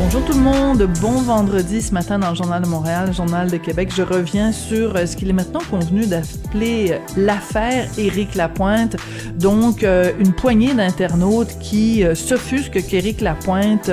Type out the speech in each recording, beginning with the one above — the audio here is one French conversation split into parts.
Bonjour tout le monde, bon vendredi ce matin dans le Journal de Montréal, Journal de Québec. Je reviens sur euh, ce qu'il est maintenant convenu d'appeler euh, l'affaire Éric Lapointe. Donc, euh, une poignée d'internautes qui s'offusquent qu'Éric Lapointe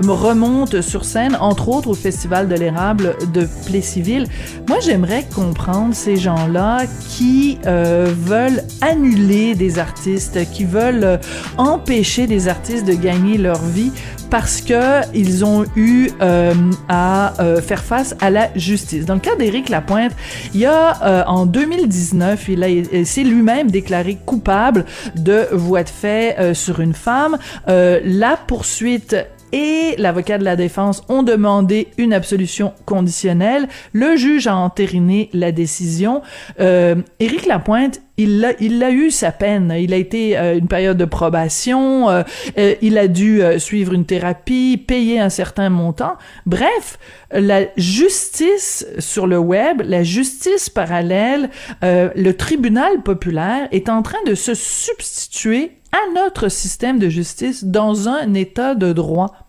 remonte sur scène, entre autres au Festival de l'érable de Plessisville. Moi, j'aimerais comprendre ces gens-là qui veulent annuler des artistes, qui veulent empêcher des artistes de gagner leur vie parce que ils ont eu euh, à euh, faire face à la justice. Dans le cas d'Éric Lapointe, il y a euh, en 2019, il a s'est lui-même déclaré coupable de voie de fait sur une femme. la poursuite et l'avocat de la défense ont demandé une absolution conditionnelle. Le juge a entériné la décision. Euh, Lapointe, il a, il eu sa peine. Il a été euh, une période de probation. Euh, euh, il a dû suivre une thérapie, payer un certain montant. Bref, la justice sur le web, la justice parallèle, le tribunal populaire est en train de se substituer à notre système de justice dans un état de droit.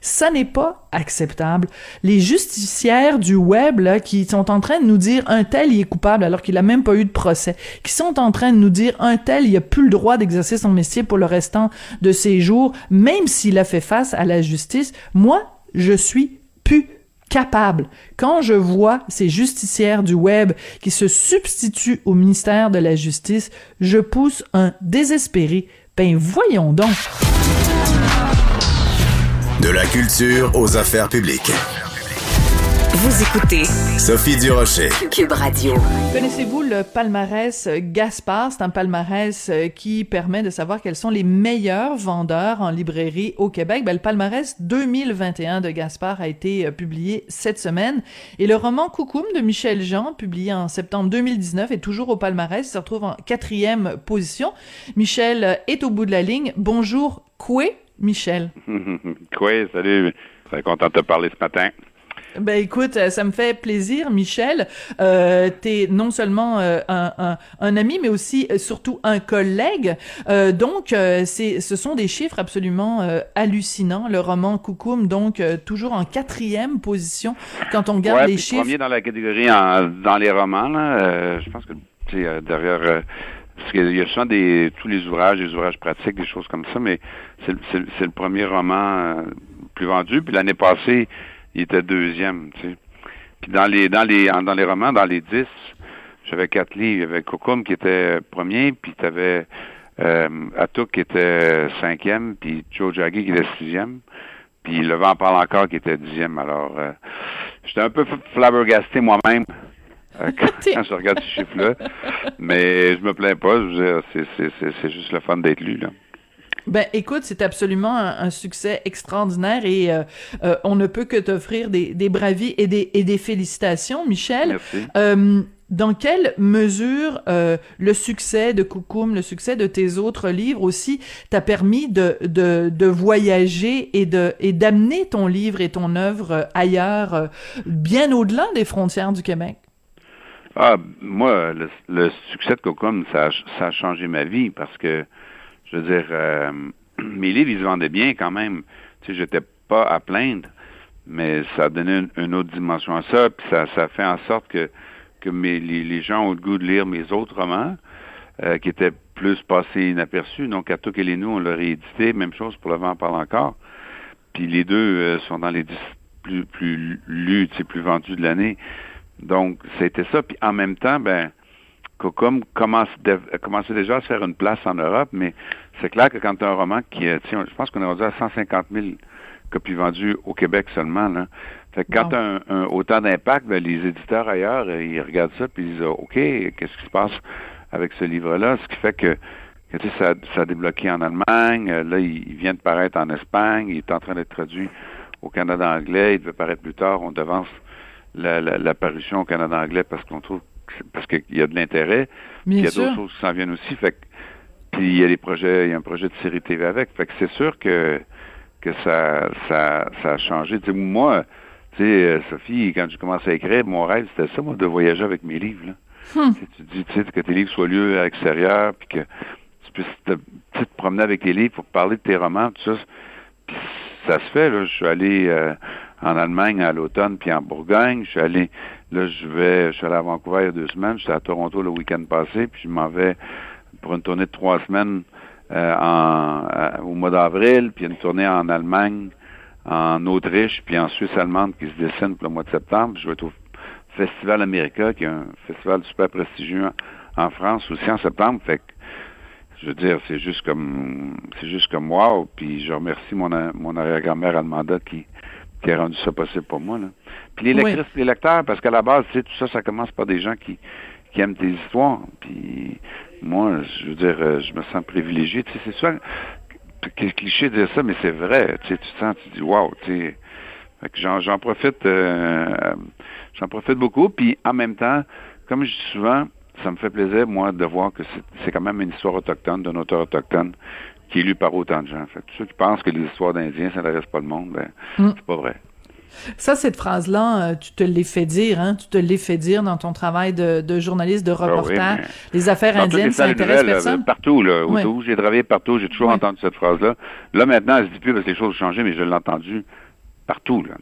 Ça n'est pas acceptable. Les justicières du web qui sont en train de nous dire un tel il est coupable alors qu'il a même pas eu de procès, qui sont en train de nous dire un tel il a plus le droit d'exercer son métier pour le restant de ses jours, même s'il a fait face à la justice. Moi, je suis plus capable. Quand je vois ces justicières du web qui se substituent au ministère de la Justice, je pousse un désespéré. Ben voyons donc. De la culture aux affaires publiques. Vous écoutez Sophie Durocher. Cube Radio. Connaissez-vous le palmarès Gaspard? C'est un palmarès euh, qui permet de savoir quels sont les meilleurs vendeurs en librairie au Québec. Ben, le palmarès 2021 de Gaspard a été euh, publié cette semaine. Et le roman Coucoum de Michel Jean, publié en septembre 2019, est toujours au palmarès. Il se retrouve en quatrième position. Michel euh, est au bout de la ligne. Bonjour, Coué. Michel. oui, salut. Très content de te parler ce matin. Ben écoute, euh, ça me fait plaisir, Michel. Euh, T'es non seulement euh, un, un, ami, mais aussi euh, surtout un collègue. Euh, donc, c'est, ce sont des chiffres absolument hallucinants. Le roman Coucoum, donc toujours en quatrième position quand on regarde les chiffres. Premier dans la catégorie en, dans les romans. Là, je pense que derrière parce qu'il y a souvent des, tous les ouvrages, des ouvrages pratiques, des choses comme ça, mais c'est le premier roman euh, plus vendu. Puis l'année passée, il était deuxième, tu sais. Puis dans les, dans les, dans les romans, dans les dix, j'avais quatre livres. Il y avait Kokum qui était premier, puis tu avais euh, Atuk qui était cinquième, puis Joe Jaggi qui était sixième, puis Le vent parle encore qui était dixième. Alors, euh, j'étais un peu flabbergasté moi-même quand, je regarde ces chiffres-là. Mais je me plains pas. C'est juste le fun d'être lu. Là. Ben, écoute, c'est absolument un, succès extraordinaire et euh, euh, on ne peut que t'offrir des, des bravis et des, et des félicitations, Michel. Merci. dans quelle mesure le succès de Coucoum, le succès de tes autres livres aussi t'a permis de, de, de, voyager et de et d'amener ton livre et ton œuvre ailleurs, bien au-delà des frontières du Québec? Ah, moi, le, succès de Cocom, ça, a, changé ma vie parce que, je veux dire, euh, mes livres, ils se vendaient bien quand même. Tu sais, j'étais pas à plaindre, mais ça a donné une, autre dimension à ça, puis ça, ça fait en sorte que, mes, les, gens ont le goût de lire mes autres romans, euh, qui étaient plus passé inaperçu. Donc, à et nous, on l'a réédité. Même chose pour Le vent parle encore. Puis les deux euh, sont dans les dix plus, plus lus, plus vendus de l'année. Donc, c'était ça. Puis en même temps, ben, Cocom commence, commençait déjà à se faire une place en Europe, mais c'est clair que quand tu as un roman qui, tiens, je pense qu'on est rendu à 150 000 copies vendues au Québec seulement, là. Fait que quand tu as un, autant d'impact, ben, les éditeurs ailleurs, euh, ils regardent ça puis ils disent OK, qu'est-ce qui se passe avec ce livre-là? Ce qui fait que, que ça, ça a débloqué en Allemagne, euh, là, il, vient de paraître en Espagne, il est en train d'être traduit au Canada anglais, il devait paraître plus tard, on devance l'apparition la, au Canada anglais parce qu'on trouve parce qu'il y a de l'intérêt. Il y a d'autres choses qui s'en viennent aussi. Fait puis il y a des projets, il y a un projet de série TV avec. Fait que c'est sûr que que ça, ça, ça a changé. moi, tu sais, euh, Sophie, quand j'ai commencé à écrire, mon rêve, c'était ça, moi, de voyager avec mes livres. Là. Hmm. Tu dis, tu sais, que tes livres soient lieux à l'extérieur, puis que tu puisses te, te, promener avec tes livres pour parler de tes romans, tout ça. Puis ça se fait, là. Je suis allé euh, en Allemagne à l'automne, puis en Bourgogne. Je suis allé, là, je vais, je suis allé à Vancouver il y a deux semaines. J'étais à Toronto le week-end passé, puis je m'en vais pour une tournée de trois semaines euh, en, au mois d'avril, puis une tournée en Allemagne, en Autriche, puis en Suisse allemande qui se dessine pour le mois de septembre. Je vais être au Festival America, qui est un festival super prestigieux en France aussi en septembre. Fait que je veux dire, c'est juste comme c'est juste comme wow. Puis je remercie mon, mon arrière-grand-mère Almanda qui, qui a rendu ça possible pour moi. Là. Puis les lectrices, les lecteurs, parce qu'à la base, tu sais, tout ça, ça commence par des gens qui, qui aiment tes histoires. Puis moi, je veux dire, euh, je me sens privilégié. Tu sais, c'est sûr que cliché de dire ça, mais c'est vrai. Tu sais, tu sens, tu dis wow, tu sais. j'en, j'en profite, euh, j'en profite beaucoup. Puis en même temps, comme je dis souvent, ça me fait plaisir, moi, de voir que c'est quand même une histoire autochtone, d'un auteur autochtone, qui est lu par autant de gens. Fait tous ceux qui pensent que les histoires d'Indiens, ça n'intéresse pas le monde, ben, mm. c'est pas vrai. Ça, cette phrase-là, euh, tu te l'es fait dire, hein? Tu te l'es fait dire dans ton travail de, journaliste, de ah reporter. les affaires indiennes, ça intéresse personne? partout, là. Où j'ai travaillé partout, j'ai toujours entendu cette phrase-là. Là, maintenant, elle se dit plus parce que les choses ont changé, mais je l'ai entendu partout, là,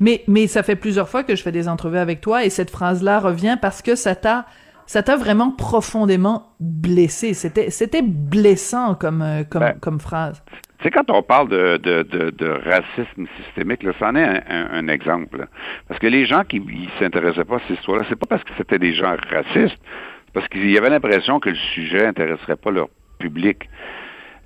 Mais, mais ça fait plusieurs fois que je fais des entrevues avec toi et cette phrase-là revient parce que ça t'a ça t'a vraiment profondément blessé. C'était, c'était blessant comme, euh, comme, ben, comme phrase. C'est quand on parle de, de, de, racisme systémique, là, c'en est un, exemple. Parce que les gens qui ne s'intéressaient pas à cette histoire-là, c'est pas parce que c'était des gens racistes, parce qu'il y avait l'impression que le sujet intéresserait pas leur public.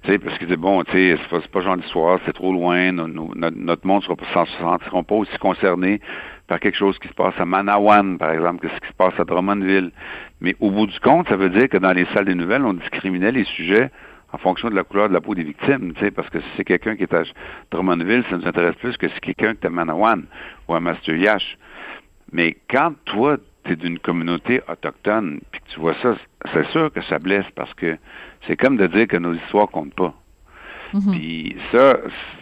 Tu sais, parce qu'ils disaient, bon, tu sais, c'est pas, pas genre d'histoire, c'est trop loin, notre monde ne se sentiront pas aussi concernés par quelque chose qui se passe à Manawan, par exemple, que ce qui se passe à Drummondville. Mais au bout du compte, ça veut dire que dans les salles des nouvelles, on discriminait les sujets en fonction de la couleur de la peau des victimes, tu sais, parce que si c'est quelqu'un qui est à Drummondville, ça nous intéresse plus que si c'est quelqu'un qui est à Manawan ou à Master-Yash. Mais quand toi, tu es d'une communauté autochtone, puis que tu vois ça, c'est sûr que ça blesse parce que c'est comme de dire que nos histoires comptent pas. Mm-hmm. Puis ça,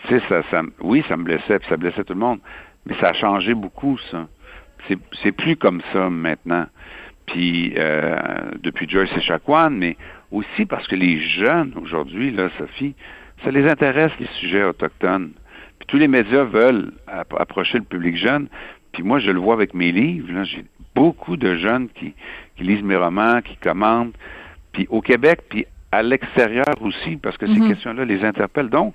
tu sais, ça, ça, oui, ça me blessait, puis ça blessait tout le monde. Mais ça a changé beaucoup, ça. C'est plus comme ça maintenant. Puis euh, depuis Joyce et Chacuan, mais aussi parce que les jeunes aujourd'hui, là, Sophie, ça les intéresse les sujets autochtones. Puis tous les médias veulent approcher le public jeune. Puis moi, je le vois avec mes livres. J'ai beaucoup de jeunes qui, qui lisent mes romans, qui commandent. Puis au Québec, puis à l'extérieur aussi, parce que ces mm-hmm. questions-là les interpellent. Donc,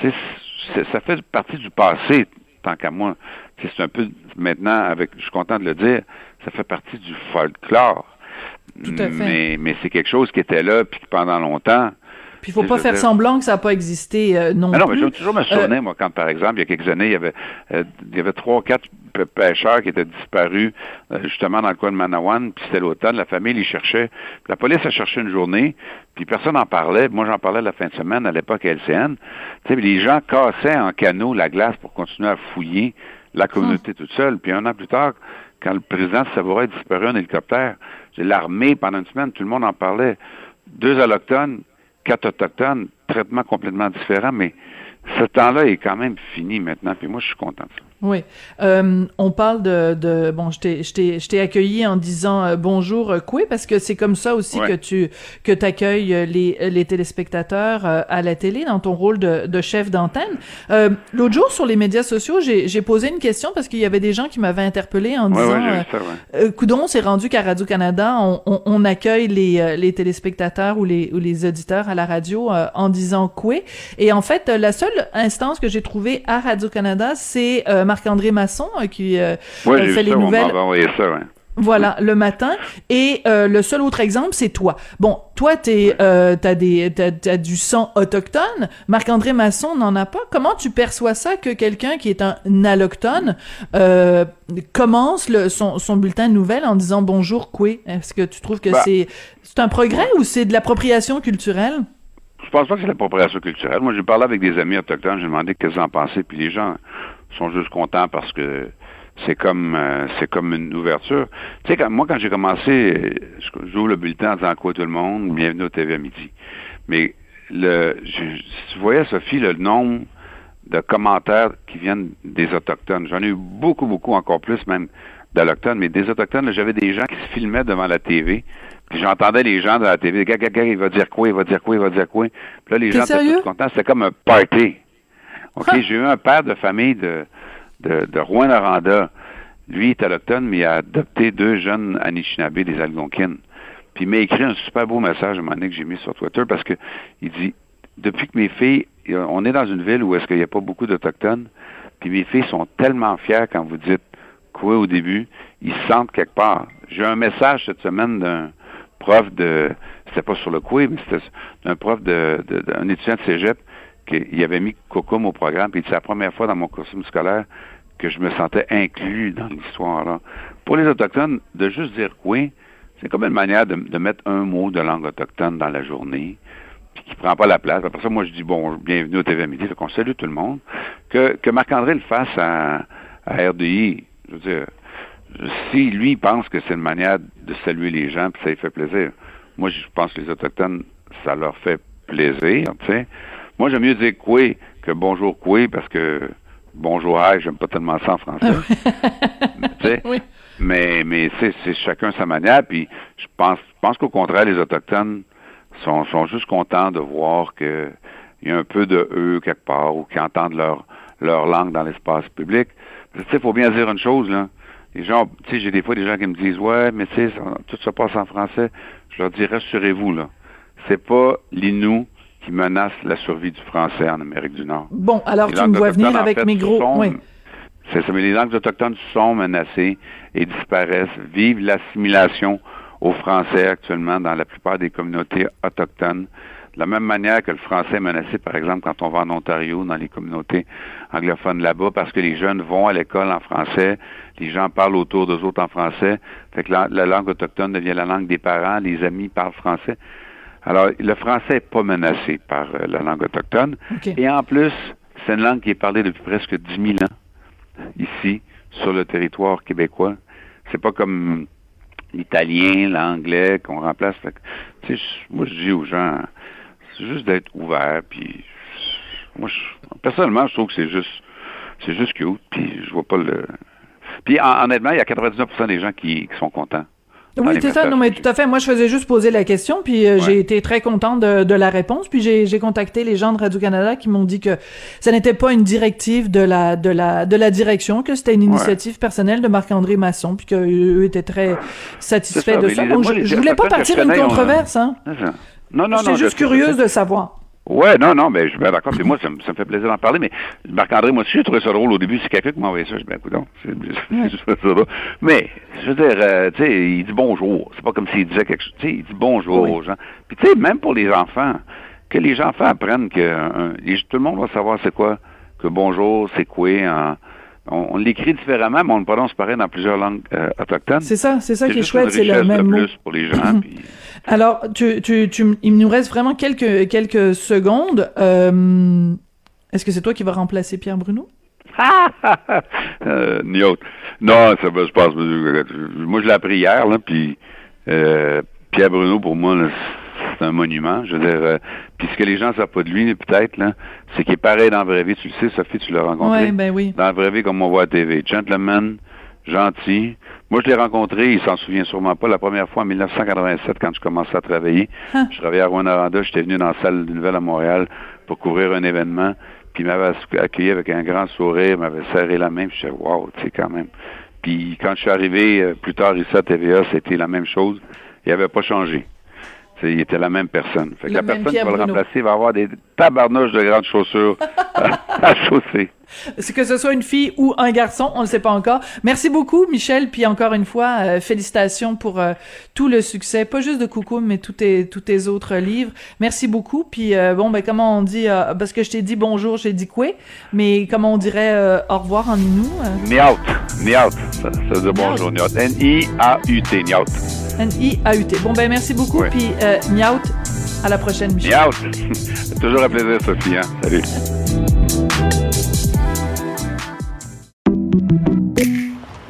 ça fait partie du passé tant qu'à moi. C'est un peu, maintenant, avec, je suis content de le dire, ça fait partie du folklore. Tout à fait. Mais, mais c'est quelque chose qui était là, puis pendant longtemps, puis il faut pas faire semblant que ça n'a pas existé euh, non, mais non plus. mais je toujours me souvenir, euh, moi, quand, par exemple, il y a quelques années, il y avait, euh, il y avait trois, quatre pêcheurs qui étaient disparus, justement, dans le coin de Manawan, puis c'était l'automne, la famille les cherchait. La police a cherché une journée, puis personne n'en parlait. Moi, j'en parlais la fin de semaine, à l'époque à LCN. Tu sais, les gens cassaient en canot la glace pour continuer à fouiller la communauté toute seule. Puis un an plus tard, quand le président de Savoie est disparu en hélicoptère, l'armée, pendant une semaine, tout le monde en parlait. Deux allochtones, quatre autochtones, traitement complètement différent, mais ce temps-là est quand même fini maintenant, puis moi, je suis content de ça. Oui. Euh, on parle de, de bon, je t'ai, je t'ai, je t'ai accueilli en disant euh, bonjour euh, Coué parce que c'est comme ça aussi Ouais. que tu que t'accueilles euh, les les téléspectateurs euh, à la télé dans ton rôle de, de chef d'antenne. Euh, l'autre jour sur les médias sociaux, j'ai, j'ai posé une question parce qu'il y avait des gens qui m'avaient interpellé en Ouais, disant ouais, ça, Coudon, c'est rendu qu'à Radio-Canada, on, on, on accueille les, les téléspectateurs ou les, ou les auditeurs à la radio euh, en disant Coué. Et en fait, la seule instance que j'ai trouvée à Radio-Canada, c'est euh, Marc-André Masson euh, qui euh, Ouais, fait les ça, on nouvelles. envoyé ça, ouais. Voilà, le matin. Et euh, le seul autre exemple, c'est toi. Bon, toi, t'es, euh, t'as des, t'as, t'as du sang autochtone. Marc-André Masson n'en a pas. Comment tu perçois ça que quelqu'un qui est un allochtone euh, commence le, son, son bulletin de nouvelles en disant bonjour, Coué? Est-ce que tu trouves que Bah. c'est, c'est un progrès ou c'est de l'appropriation culturelle? Je pense pas que c'est l'appropriation culturelle. Moi, j'ai parlé avec des amis autochtones, j'ai demandé qu'est-ce qu'ils en pensaient, puis les gens sont juste contents parce que c'est comme euh, c'est comme une ouverture. Tu sais, quand, moi, quand j'ai commencé, j'ouvre le bulletin en disant quoi tout le monde, bienvenue au TV à midi. Mais le, je, tu voyais, Sophie, le nombre de commentaires qui viennent des Autochtones. J'en ai eu beaucoup, beaucoup, encore plus même d'Allochtones, mais des Autochtones, j'avais des gens qui se filmaient devant la TV, puis j'entendais les gens de la TV, gars, gars, gars, il va dire quoi, il va dire quoi, il va dire quoi. Puis là, les gens étaient tous contents. C'était comme un party. OK, j'ai eu un père de famille de, de, Rouen-Noranda. Lui, est autochtone, mais il a adopté deux jeunes Anishinaabe, des Algonquines. Puis il m'a écrit un super beau message à un moment donné que j'ai mis sur Twitter parce que il dit depuis que mes filles, on est dans une ville où est-ce qu'il n'y a pas beaucoup d'Autochtones, puis mes filles sont tellement fières quand vous dites quoi au début, ils se sentent quelque part. J'ai eu un message cette semaine d'un prof de, c'était pas sur le Coué, mais c'était d'un prof de- d'un étudiant de cégep qu'il avait mis Cocum au programme, puis c'est la première fois dans mon costume scolaire que je me sentais inclus dans l'histoire. Pour les Autochtones, de juste dire Coué, c'est comme une manière de, mettre un mot de langue autochtone dans la journée, puis qui prend pas la place. Après ça, moi, je dis, bon, bienvenue au TV à midi, fait qu'on salue tout le monde. Que, que Marc-André le fasse à, à RDI, je veux dire, si lui pense que c'est une manière de saluer les gens, puis ça lui fait plaisir, moi, je pense que les Autochtones, ça leur fait plaisir, tu sais. Moi, j'aime mieux dire Coué que bonjour Coué, parce que bonjour Hi, j'aime pas tellement ça en français. Oui. Mais, mais c'est, c'est chacun sa manière. Puis je pense, je pense qu'au contraire, les Autochtones sont, sont juste contents de voir que il y a un peu de eux quelque part ou qu'ils entendent leur, leur langue dans l'espace public. Tu sais, il faut bien dire une chose, là. Les gens, tu sais, j'ai des fois des gens qui me disent, ouais, mais tu sais, tout se passe en français. Je leur dis, rassurez-vous, là. C'est pas l'Inou qui menace la survie du français en Amérique du Nord. Bon, alors Les tu me vois venir en avec fait, mes gros. sont- Oui. C'est ça, mais les langues autochtones sont menacées et disparaissent. Vive l'assimilation au français actuellement dans la plupart des communautés autochtones. De la même manière que le français est menacé, par exemple, quand on va en Ontario, dans les communautés anglophones là-bas, parce que les jeunes vont à l'école en français, les gens parlent autour d'eux autres en français, fait que la, la langue autochtone devient la langue des parents, les amis parlent français. Alors, le français n'est pas menacé par euh, la langue autochtone. Et en plus, c'est une langue qui est parlée depuis presque 10 000 ans ici, sur le territoire québécois. C'est pas comme l'italien, l'anglais qu'on remplace. Tu sais, moi, je dis aux gens, c'est juste d'être ouvert, puis moi, je- personnellement, je trouve que c'est juste, c'est juste cute, puis je vois pas le... Puis hon- honnêtement, il y a 99% des gens qui, qui sont contents. Oui, c'est ça. Non, mais tout à fait. Moi, je faisais juste poser la question, puis euh, Ouais. j'ai été très contente de, de la réponse. Puis j'ai contacté les gens de Radio Canada qui m'ont dit que ça n'était pas une directive de la de la de la direction, que c'était une initiative personnelle de Marc-André Masson, puis qu'eux étaient très satisfaits ça, de ça. les- Donc, moi, je, je voulais pas partir une controverse, hein. C'est ça. Non, non, non. J'étais juste je curieuse de savoir. Ouais, non, non, mais je suis bien d'accord. Puis moi, ça, me- ça me fait plaisir d'en parler. Mais Marc-André, moi aussi, j'ai trouvé ça drôle au début. C'est quelqu'un qui m'a envoyé ça. Je dis, ben, écoute, donc, c'est c'est juste ça. là. Mais, je veux dire, euh, tu sais, il dit bonjour. C'est pas comme s'il disait quelque chose. Tu sais, il dit bonjour Oui. aux gens. Puis, tu sais, même pour les enfants, que les enfants apprennent que euh, tout le monde va savoir c'est quoi, que bonjour, c'est quoi. en- on on l'écrit différemment, mais on le prononce pareil dans plusieurs langues euh, autochtones. C'est ça, c'est ça qui est chouette, c'est le même mot. plus pour les gens. puis- Alors, tu, tu, tu, il nous reste vraiment quelques, quelques secondes. Euh, Est-ce que c'est toi qui vas remplacer Pierre Bruno? euh, ni autre. Non, ça va se passer. Moi, je l'ai appris hier, là, puis euh, Pierre Bruno, pour moi, c'est un monument. Je veux dire, euh, puis ce que les gens savent pas de lui, peut-être, là, c'est qu'il est pareil dans la vraie vie. Tu le sais, Sophie, tu l'as rencontré. Ouais, ben oui. Dans la vraie vie, comme on voit à TV. Gentleman, gentil. Moi, je l'ai rencontré, il s'en souvient sûrement pas, la première fois en 1987, quand je commençais à travailler. Hein. Je travaillais à Rwanda, j'étais venu dans la salle de nouvelles à Montréal pour couvrir un événement. Puis il m'avait accueilli avec un grand sourire, m'avait serré la main, puis je disais, wow, tu sais, quand même. Puis quand je suis arrivé euh, plus tard ici à TVA, c'était la même chose. Il n'avait pas changé. T'sais, il était la même personne. Fait que la même personne qui va le remplacer va avoir des tabarnouches de grandes chaussures à, à chausser. C'est que ce soit une fille ou un garçon, on ne sait pas encore. Merci beaucoup, Michel. Puis encore une fois, euh, félicitations pour euh, tout le succès, pas juste de Coucou, mais tous tes, tous tes autres livres. Merci beaucoup. Puis euh, bon, ben comment on dit, parce que je t'ai dit bonjour, j'ai dit quoi, mais comment on dirait au revoir en Inou? euh? Niaut. Niaut. Ça, ça veut dire bonjour, Niaut. N-I-A-U-T, Niaut. N-I-A-U-T. Bon, ben merci beaucoup. Ouais. Puis Miaut, à la prochaine, Michel. Niaut. Toujours un plaisir, Sophie. Hein? Salut.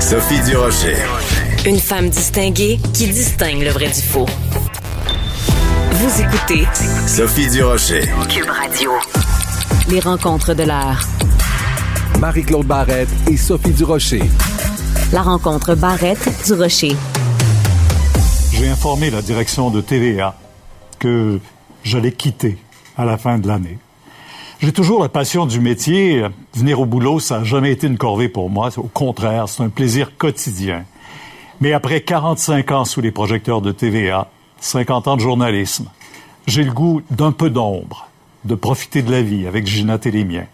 Sophie Durocher. Une femme distinguée qui distingue le vrai du faux. Vous écoutez Sophie Durocher. Cube Radio. Les rencontres de l'heure. Marie-Claude Barrette et Sophie Durocher. La rencontre Barrette du Rocher. J'ai informé la direction de TVA que j'allais quitter à la fin de l'année. J'ai toujours la passion du métier. Venir au boulot, ça n'a jamais été une corvée pour moi. Au contraire, c'est un plaisir quotidien. Mais après 45 ans sous les projecteurs de TVA, 50 ans de journalisme, j'ai le goût d'un peu d'ombre, de profiter de la vie avec Ginette et les miens.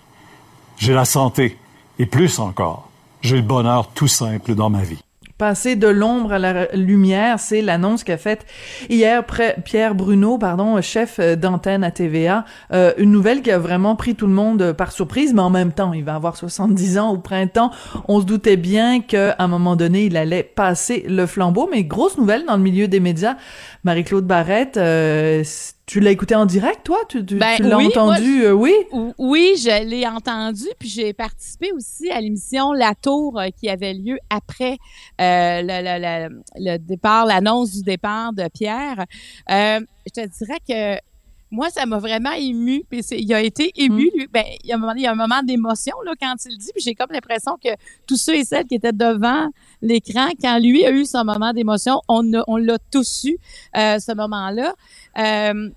J'ai la santé, et plus encore, j'ai le bonheur tout simple dans ma vie. Passer de l'ombre à la lumière, c'est l'annonce qu'a faite hier Pierre Bruno, pardon, chef euh, d'antenne à TVA. Euh, une nouvelle qui a vraiment pris tout le monde euh, par surprise, mais en même temps, il va avoir 70 ans au printemps. On se doutait bien qu'à un moment donné, il allait passer le flambeau. Mais grosse nouvelle dans le milieu des médias. Marie-Claude Barrette, euh, tu l'as écouté en direct, toi? Tu, tu- Ben tu l'as oui, entendu? moi, euh, oui? Ou- Oui, je l'ai entendu, puis j'ai participé aussi à l'émission La Tour euh, qui avait lieu après euh, le, le- le- le départ, l'annonce du départ de Pierre. Je te dirais que moi, ça m'a vraiment ému. Puis il a été ému. lui. Ben, il, y a un moment, il y a un moment d'émotion là, quand il le dit. Puis j'ai comme l'impression que tous ceux et celles qui étaient devant l'écran, quand lui a eu son moment d'émotion, on, l'a tous eu, euh, ce moment-là. Euh,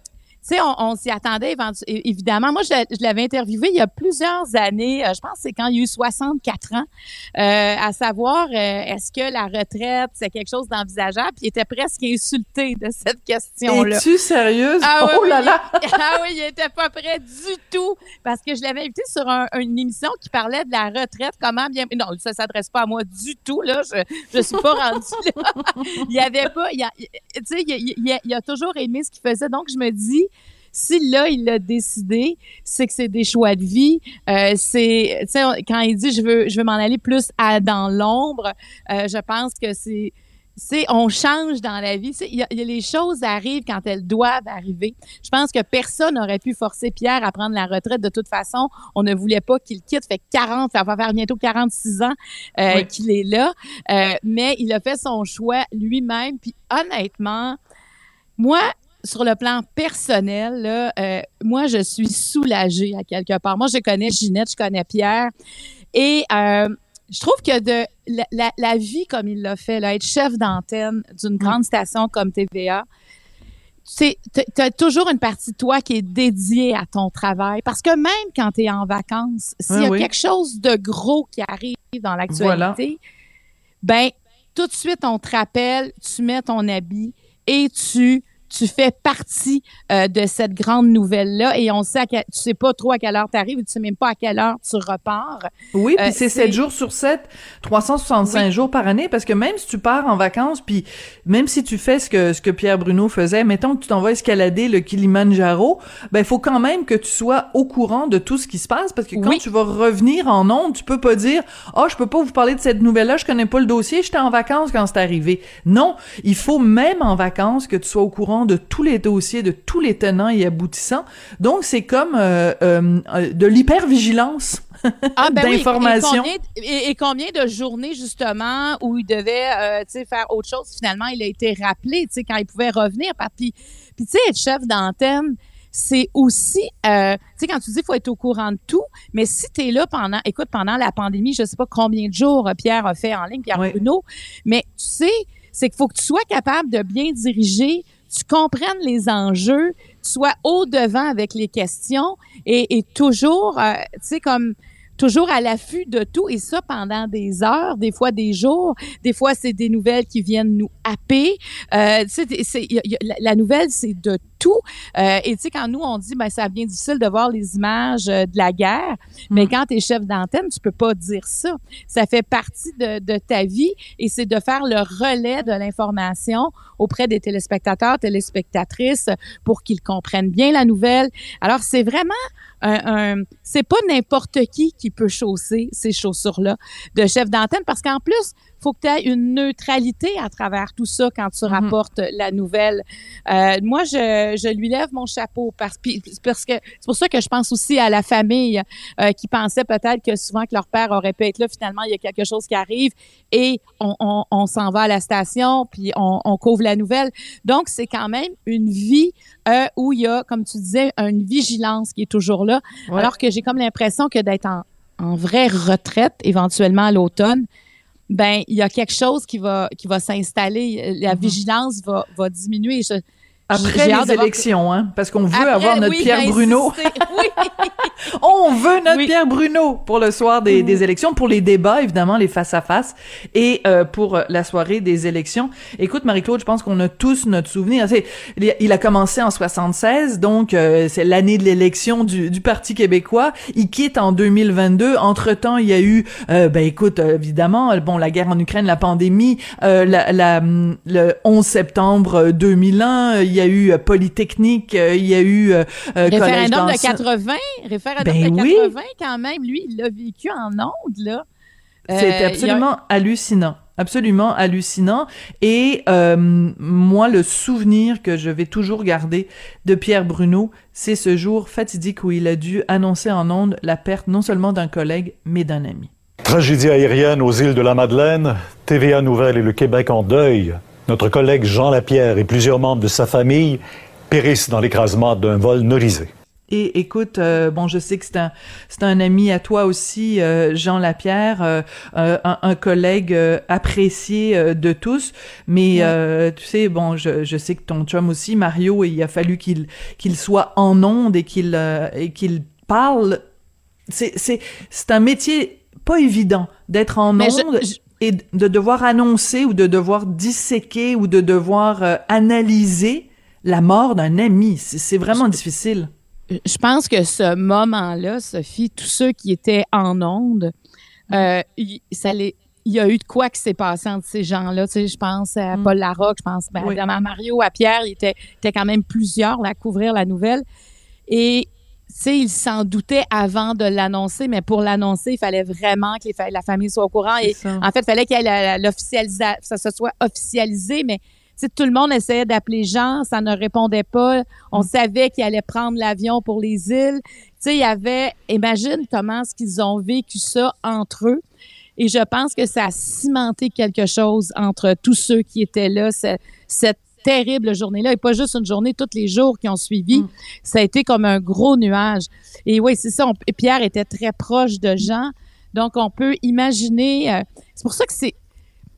sais, on, on s'y attendait évidemment. Moi, je, je l'avais interviewé il y a plusieurs années. euh, je pense que c'est quand il a eu 64 ans, euh, à savoir euh, est-ce que la retraite c'est quelque chose d'envisageable? Puis il était presque insulté de cette question-là. Es-tu sérieuse? Ah oh oui, là oui. là! ah oui, il était pas prêt du tout parce que je l'avais invité sur un- une émission qui parlait de la retraite, comment bien. Non, ça s'adresse pas à moi du tout là. Je je suis pas rendue là. il y avait pas, il y a- tu sais, il, il- il a toujours aimé ce qu'il faisait. Donc je me dis. Si là, il l'a décidé, c'est que c'est des choix de vie. Euh, c'est, tu sais, quand il dit je veux, je veux m'en aller plus à, dans l'ombre, euh, je pense que c'est, c'est, on change dans la vie. Y, a, y a les choses arrivent quand elles doivent arriver. Je pense que personne n'aurait pu forcer Pierre à prendre la retraite. De toute façon, on ne voulait pas qu'il quitte. Fait 40, ça va faire bientôt 46 ans euh, Oui. qu'il est là. Euh, mais il a fait son choix lui-même. Puis honnêtement, moi, sur le plan personnel, là, euh, moi, je suis soulagée à quelque part. Moi, je connais Ginette, je connais Pierre. Et euh, je trouve que de la, la- la vie comme il l'a fait, là, être chef d'antenne d'une grande station comme TVA, tu as toujours une partie de toi qui est dédiée à ton travail. Parce que même quand tu es en vacances, s'il y a oui. quelque chose de gros qui arrive dans l'actualité, ben tout de suite, on te rappelle, tu mets ton habit et tu tu fais partie euh, de cette grande nouvelle-là et on sait à quel- tu sais pas trop à quelle heure tu arrives, tu sais même pas à quelle heure tu repars. Oui, puis Euh, c'est c'est- 7 jours sur 7, 365 jours par année, parce que même si tu pars en vacances, puis même si tu fais ce que, ce que Pierre Bruno faisait, mettons que tu t'en vas escalader le Kilimanjaro, ben il faut quand même que tu sois au courant de tout ce qui se passe, parce que quand Oui. tu vas revenir en ondes, tu peux pas dire « Ah, je peux pas vous parler de cette nouvelle-là, je connais pas le dossier, j'étais en vacances quand c'est arrivé. » Non, il faut même en vacances que tu sois au courant de tous les dossiers, de tous les tenants et aboutissants. Donc, c'est comme euh, euh, de l'hypervigilance Ah, ben d'informations. Et, combien- et- et combien de journées, justement, où il devait euh, faire autre chose, finalement, il a été rappelé, quand il pouvait revenir. Puis, puis tu sais, être chef d'antenne, c'est aussi, euh, tu sais, quand tu dis qu'il faut être au courant de tout, mais si tu es là pendant, écoute, pendant la pandémie, je sais pas combien de jours Pierre a fait en ligne, Pierre Oui. Bruno, mais tu sais, c'est qu'il faut que tu sois capable de bien diriger, tu comprennes les enjeux, tu sois au devant avec les questions et, toujours, euh, tu sais, comme toujours à l'affût de tout et ça pendant des heures, des fois des jours, des fois c'est des nouvelles qui viennent nous happer. Euh, tu sais, la, la nouvelle c'est de tout. Euh, et tu sais quand nous on dit ben ça devient difficile de voir les images euh, de la guerre, mais quand tu es chef d'antenne, tu peux pas dire ça. Ça fait partie de, de ta vie et c'est de faire le relais de l'information auprès des téléspectateurs, téléspectatrices pour qu'ils comprennent bien la nouvelle. Alors c'est vraiment un, un- c'est pas n'importe qui qui peut chausser ces chaussures-là de chef d'antenne parce qu'en plus, faut que tu aies une neutralité à travers tout ça quand tu rapportes la nouvelle. Euh, moi, je, je lui lève mon chapeau parce, parce que c'est pour ça que je pense aussi à la famille euh, qui pensait peut-être que souvent que leur père aurait pu être là. Finalement, il y a quelque chose qui arrive et on, on, on s'en va à la station puis on, on couvre la nouvelle. Donc, c'est quand même une vie euh, où il y a, comme tu disais, une vigilance qui est toujours là. Ouais. Alors que j'ai comme l'impression que d'être en, en vraie retraite, éventuellement à l'automne, ben il y a quelque chose qui va qui va s'installer. La vigilance va, va diminuer. Je- Après les élections, hein, parce qu'on veut Après, avoir notre oui, Pierre ben, Bruno. Oui. On veut notre Pierre Bruno pour le soir des, des élections, pour les débats, évidemment, les face-à-face, et euh, pour euh, la soirée des élections. Écoute, Marie-Claude, je pense qu'on a tous notre souvenir. Il a- commencé en 76, donc euh, c'est l'année de l'élection du, du Parti québécois. Il quitte en 2022. Entre-temps, il y a eu, euh, ben écoute, évidemment, bon, la guerre en Ukraine, la pandémie, la, la, hum, le 11 septembre euh, 2001, euh, il y a eu euh, Polytechnique, euh, il y a eu euh, euh, Référendum de dansant. 80, référendum Ben de oui. 80 quand même, lui, il l'a vécu en ondes, là. Euh, C'était il a- absolument hallucinant. Absolument hallucinant. Et euh, moi, le souvenir que je vais toujours garder de Pierre Bruno, c'est ce jour fatidique où il a dû annoncer en ondes la perte non seulement d'un collègue, mais d'un ami. Tragédie aérienne aux îles de la Madeleine, TVA Nouvelle et le Québec en deuil. Notre collègue Jean Lapierre et plusieurs membres de sa famille périssent dans l'écrasement d'un vol norisé. Et écoute, euh, bon, je sais que c'est un, c'est un ami à toi aussi, euh, Jean Lapierre, euh, un, un collègue euh, apprécié euh, de tous. Mais euh, tu sais, bon, je, je sais que ton chum aussi, Mario, il a fallu qu'il qu'il soit en onde et qu'il euh, et qu'il parle. C'est c'est c'est un métier pas évident d'être en Mais je- onde et de devoir annoncer ou de devoir disséquer ou de devoir euh, analyser la mort d'un ami. C'est vraiment difficile. je pense que ce moment-là, Sophie, tous ceux qui étaient en onde, euh, il, ça les- il y a eu de quoi qui s'est passé entre ces gens-là. Tu sais, je pense à Paul Larocque, je pense ben, Oui. à Mario, à Pierre, il était, il était quand même plusieurs là, à couvrir la nouvelle. Et sais, il s'en doutait avant de l'annoncer, mais pour l'annoncer, il fallait vraiment que la famille soit au courant. Et en fait, il fallait qu'il l'officialisa- ça se soit officialisé, mais tout le monde essayait d'appeler Jean, ça ne répondait pas. On savait qu'il allait prendre l'avion pour les îles. Tu sais, il y avait, imagine comment est-ce qu'ils ont vécu ça entre eux. Et je pense que ça a cimenté quelque chose entre tous ceux qui étaient là, ce- cette terrible journée-là. Et pas juste une journée, tous les jours qui ont suivi. Ça a été comme un gros nuage. Et oui, c'est ça. on- Pierre était très proche de Jean. Donc, on peut imaginer. euh, c'est pour ça que c'est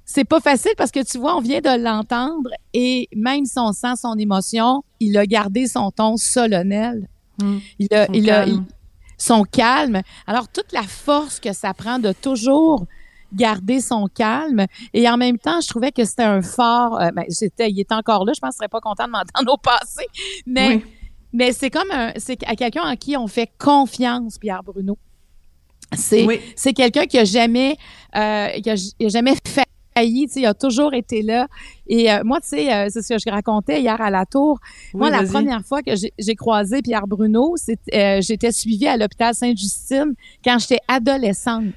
c'est pas facile parce que tu vois, on vient de l'entendre et même si on sent son émotion, il a gardé son ton solennel. Mm. Il a, Son il a, calme. il- son calme. Alors, toute la force que ça prend de toujours garder son calme. Et en même temps, je trouvais que c'était un fort. euh, ben, il est encore là. Je pense qu'il serait pas content de m'entendre au passé. Mais, Oui. mais c'est comme un, c'est à quelqu'un en qui on fait confiance, Pierre Bruno. C'est, Oui. c'est quelqu'un qui a jamais, euh, qui a, qui a jamais failli. Tu sais, il a toujours été là. Et euh, moi, tu sais, euh, c'est ce que je racontais hier à la tour. Oui, moi, la première fois que j'ai, croisé Pierre Bruno, euh, j'étais suivie à l'hôpital Sainte-Justine quand j'étais adolescente.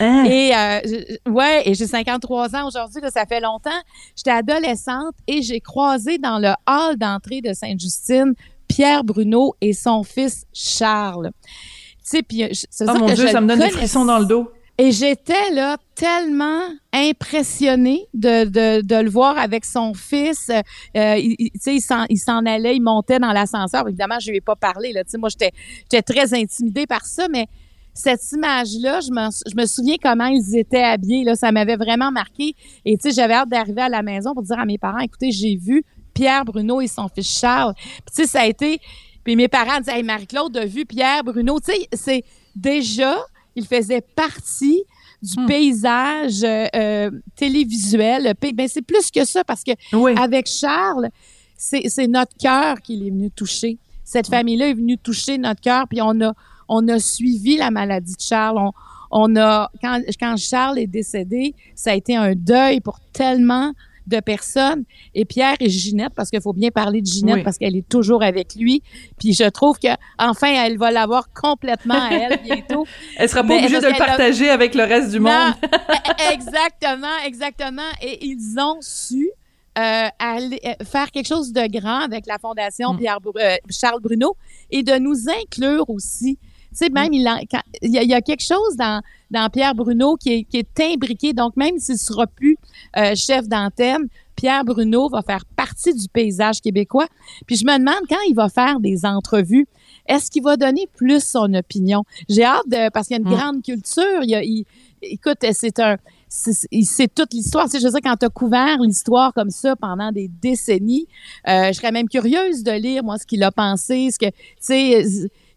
Hein? Et je- ouais, et j'ai 53 ans aujourd'hui, ça fait longtemps. J'étais adolescente et j'ai croisé dans le hall d'entrée de Sainte-Justine Pierre Bruno et son fils Charles. Tu sais, puis c'est Oh sûr mon que Dieu, je ça me donne des frissons dans le dos. Et j'étais là tellement impressionnée de, de, de le voir avec son fils. Euh, il, il- il s'en, il s'en allait, il montait dans l'ascenseur. Évidemment, je lui ai pas parlé. Là. Tu sais, moi, j'étais, j'étais très intimidée par ça, mais cette image-là, je me, je me souviens comment ils étaient habillés. Là, ça m'avait vraiment marqué. Et tu sais, j'avais hâte d'arriver à la maison pour dire à mes parents, écoutez, j'ai vu Pierre Bruno et son fils Charles. Puis tu sais, ça a été... Puis mes parents disaient, hey, Marie-Claude a vu Pierre Bruno. Tu sais, c'est déjà, il faisait partie du paysage euh, euh, télévisuel. Pays- Ben, c'est plus que ça parce que avec Charles, c'est notre cœur qui est venu toucher. Cette famille-là est venue toucher notre cœur, puis on a, on a suivi la maladie de Charles. On, on a, quand, quand Charles est décédé, ça a été un deuil pour tellement de personnes. Et Pierre et Ginette, parce qu'il faut bien parler de Ginette, Oui. parce qu'elle est toujours avec lui. Puis je trouve que enfin, elle va l'avoir complètement à elle bientôt. Elle sera pas Mais obligée de le a- partager avec le reste du non, monde. e- exactement, exactement. Et ils ont su euh, aller, euh, faire quelque chose de grand avec la Fondation Mm. Pierre euh, Charles Bruno et de nous inclure aussi. Tu sais, même, il, en- quand- il y, a, il y a quelque chose dans, dans Pierre Bruno qui est, qui est imbriqué. Donc, même s'il sera plus euh, chef d'antenne, Pierre Bruno va faire partie du paysage québécois. Puis je me demande quand il va faire des entrevues, est-ce qu'il va donner plus son opinion? J'ai hâte de, parce qu'il y a une Mm. grande culture. Il y a, il- écoute, c'est un, c'est toute l'histoire. Tu sais, je veux dire, quand tu as couvert l'histoire comme ça pendant des décennies, euh, je serais même curieuse de lire, moi, ce qu'il a pensé, ce que, tu sais,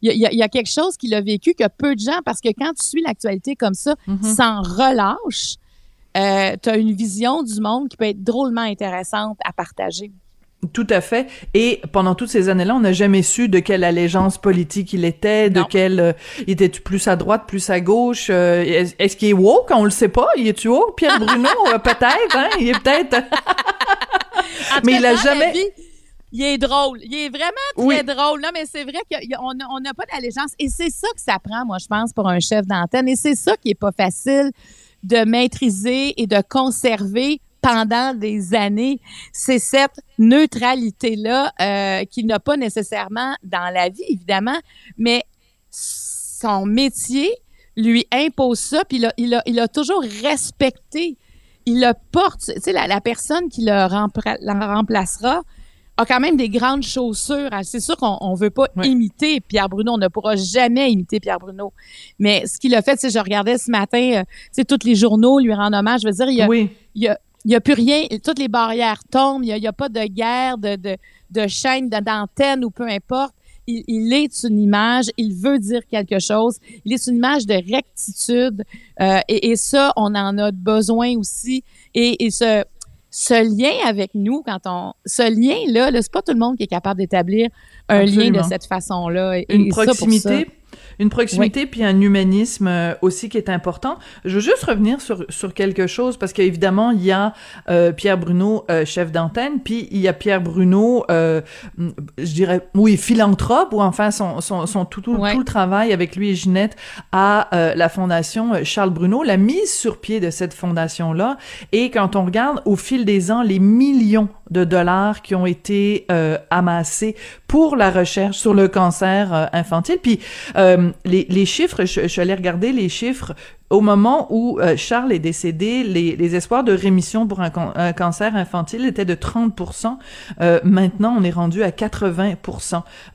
il y a, il y quelque chose qu'il a vécu que peu de gens, parce que quand tu suis l'actualité comme ça, sans relâche, euh, tu as une vision du monde qui peut être drôlement intéressante à partager. Tout à fait. Et pendant toutes ces années-là, on n'a jamais su de quelle allégeance politique il était, de quel euh, il était plus à droite, plus à gauche. euh, est- Est-ce qu'il est woke? On le sait pas. Il est-tu woke, Pierre Bruno? Euh, Peut-être. Hein? Il est peut-être. Mais il a jamais- vie, il est drôle. Il est vraiment très drôle. Non, mais c'est vrai qu'on n'a on n'a pas d'allégeance. Et c'est ça que ça prend, moi, je pense, pour un chef d'antenne. Et c'est ça qui est pas facile de maîtriser et de conserver pendant des années. C'est cette neutralité-là euh, qu'il n'a pas nécessairement dans la vie, évidemment, mais son métier lui impose ça, puis il a, il a, toujours respecté. Il le porte. Tu sais, la, personne qui le rempla- la remplacera a quand même des grandes chaussures. Ah, C'est sûr qu'on on veut pas imiter Pierre Bruno. On ne pourra jamais imiter Pierre Bruno. Mais ce qu'il a fait, sais, je regardais ce matin, euh, tu sais, tous les journaux lui rendent hommage. Je veux dire, il y a, il y a, il y a plus rien. Toutes les barrières tombent. Il y a, pas de guerre, de, de, de chaîne, d'antenne ou peu importe. Il, il est une image, il veut dire quelque chose. Il est une image de rectitude. euh, et, et ça, on en a besoin aussi. Et, et ce, ce lien avec nous, quand on, ce lien-là, -là, c'est pas tout le monde qui est capable d'établir un lien de cette façon-là. Et- une et ça, pour proximité, ça- une proximité puis un humanisme euh, aussi qui est important. Je veux juste revenir sur sur quelque chose parce qu'évidemment il y a euh, Pierre Bruno euh, chef d'antenne puis il y a Pierre Bruno mm, je dirais oui philanthrope ou enfin son son, son tout, tout, tout le travail avec lui et Ginette à la fondation Charles Bruno la mise sur pied de cette fondation là et quand on regarde au fil des ans les millions de dollars qui ont été amassés pour la recherche sur le cancer infantile. Puis euh, les, les chiffres, je, je suis allée regarder les chiffres au moment où euh, Charles est décédé, les, espoirs de rémission pour un, can- un cancer infantile étaient de 30 euh, Maintenant, on est rendu à 80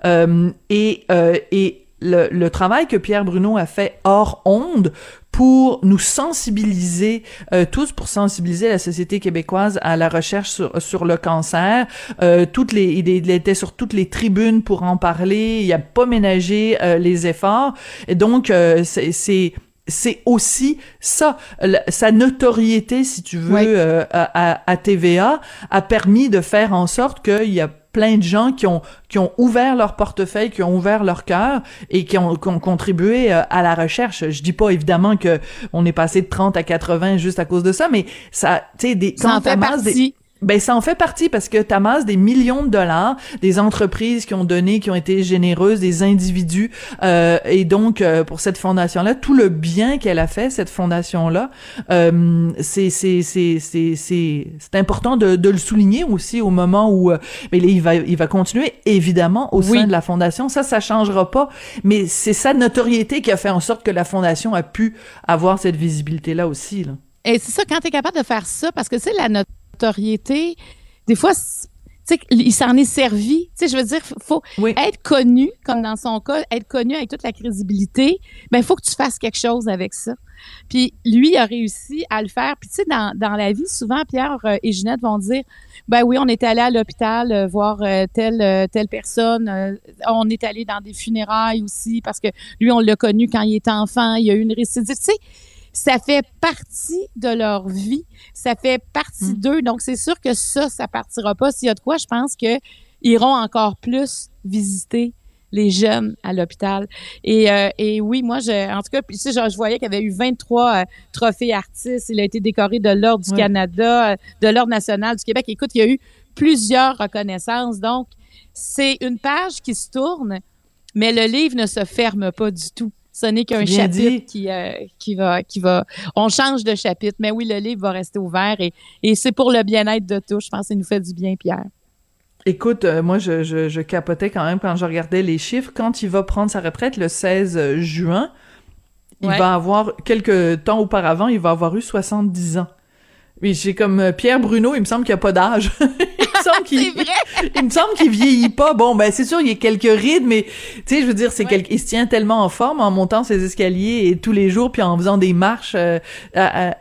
euh, et, euh, et le, le travail que Pierre Bruno a fait hors onde pour nous sensibiliser euh, tous, pour sensibiliser la société québécoise à la recherche sur, sur le cancer. Euh, toutes les, il, était sur toutes les tribunes pour en parler. Il a pas ménagé euh, les efforts. Et donc, euh, c'est c'est aussi ça, sa notoriété, si tu veux, euh, à, à, TVA, a permis de faire en sorte qu'il y a plein de gens qui ont qui ont ouvert leur portefeuille, qui ont ouvert leur cœur et qui ont, qui ont contribué euh, à la recherche. Je dis pas évidemment que on est passé de 30 à 80 juste à cause de ça, mais ça, tu sais, des ça en fait partie. Ben ça en fait partie parce que t'amasses des millions de dollars, des entreprises qui ont donné, qui ont été généreuses, des individus, euh, et donc euh, pour cette fondation-là, tout le bien qu'elle a fait cette fondation-là, euh, c'est c'est c'est c'est c'est c'est important de, de le souligner aussi au moment où, euh, mais il va il va continuer évidemment au Oui. sein de la fondation, ça ça changera pas, mais c'est sa notoriété qui a fait en sorte que la fondation a pu avoir cette visibilité-là aussi là. Et c'est ça, quand tu es capable de faire ça, parce que c'est la notoriété, des fois, c'est- tu sais, il s'en est servi. Tu sais, je veux dire, faut être connu, comme dans son cas, être connu avec toute la crédibilité. Ben, il faut que tu fasses quelque chose avec ça. Puis lui il a réussi à le faire. Puis tu sais, dans, dans la vie, souvent, Pierre euh, et Ginette vont dire, ben oui, on est allé à l'hôpital euh, voir euh, telle euh, telle personne. on est allé dans des funérailles aussi parce que lui, on l'a connu quand il était enfant. Il y a eu une récidive. Tu sais, ça fait partie de leur vie, ça fait partie d'eux. Donc, c'est sûr que ça, ça partira pas. S'il y a de quoi, je pense que iront encore plus visiter les jeunes à l'hôpital. Et, euh, et oui, moi, je, en tout cas, puis tu sais, je, je voyais qu'il y avait eu 23 euh, trophées artistes. Il a été décoré de l'Ordre du. Canada, euh, de l'Ordre national du Québec. Écoute, il y a eu plusieurs reconnaissances. Donc, c'est une page qui se tourne, mais le livre ne se ferme pas du tout. Ce n'est qu'un chapitre qui, euh, qui va, qui va. On change de chapitre, mais oui, le livre va rester ouvert et, et c'est pour le bien-être de tous. Je pense que ça nous fait du bien, Pierre. Écoute, euh, moi, je, je, je capotais quand même quand je regardais les chiffres. Quand il va prendre sa retraite le 16 juin, il Ouais. va avoir, quelques temps auparavant, il va avoir eu 70 ans. Oui, j'ai comme euh, Pierre Bruno, il me semble qu'il a pas d'âge. il me semble qu'il il me semble qu'il vieillit pas. Bon, ben c'est sûr, il y a quelques rides, mais tu sais, je veux dire, c'est quel- il se tient tellement en forme en montant ses escaliers et tous les jours, puis en faisant des marches euh,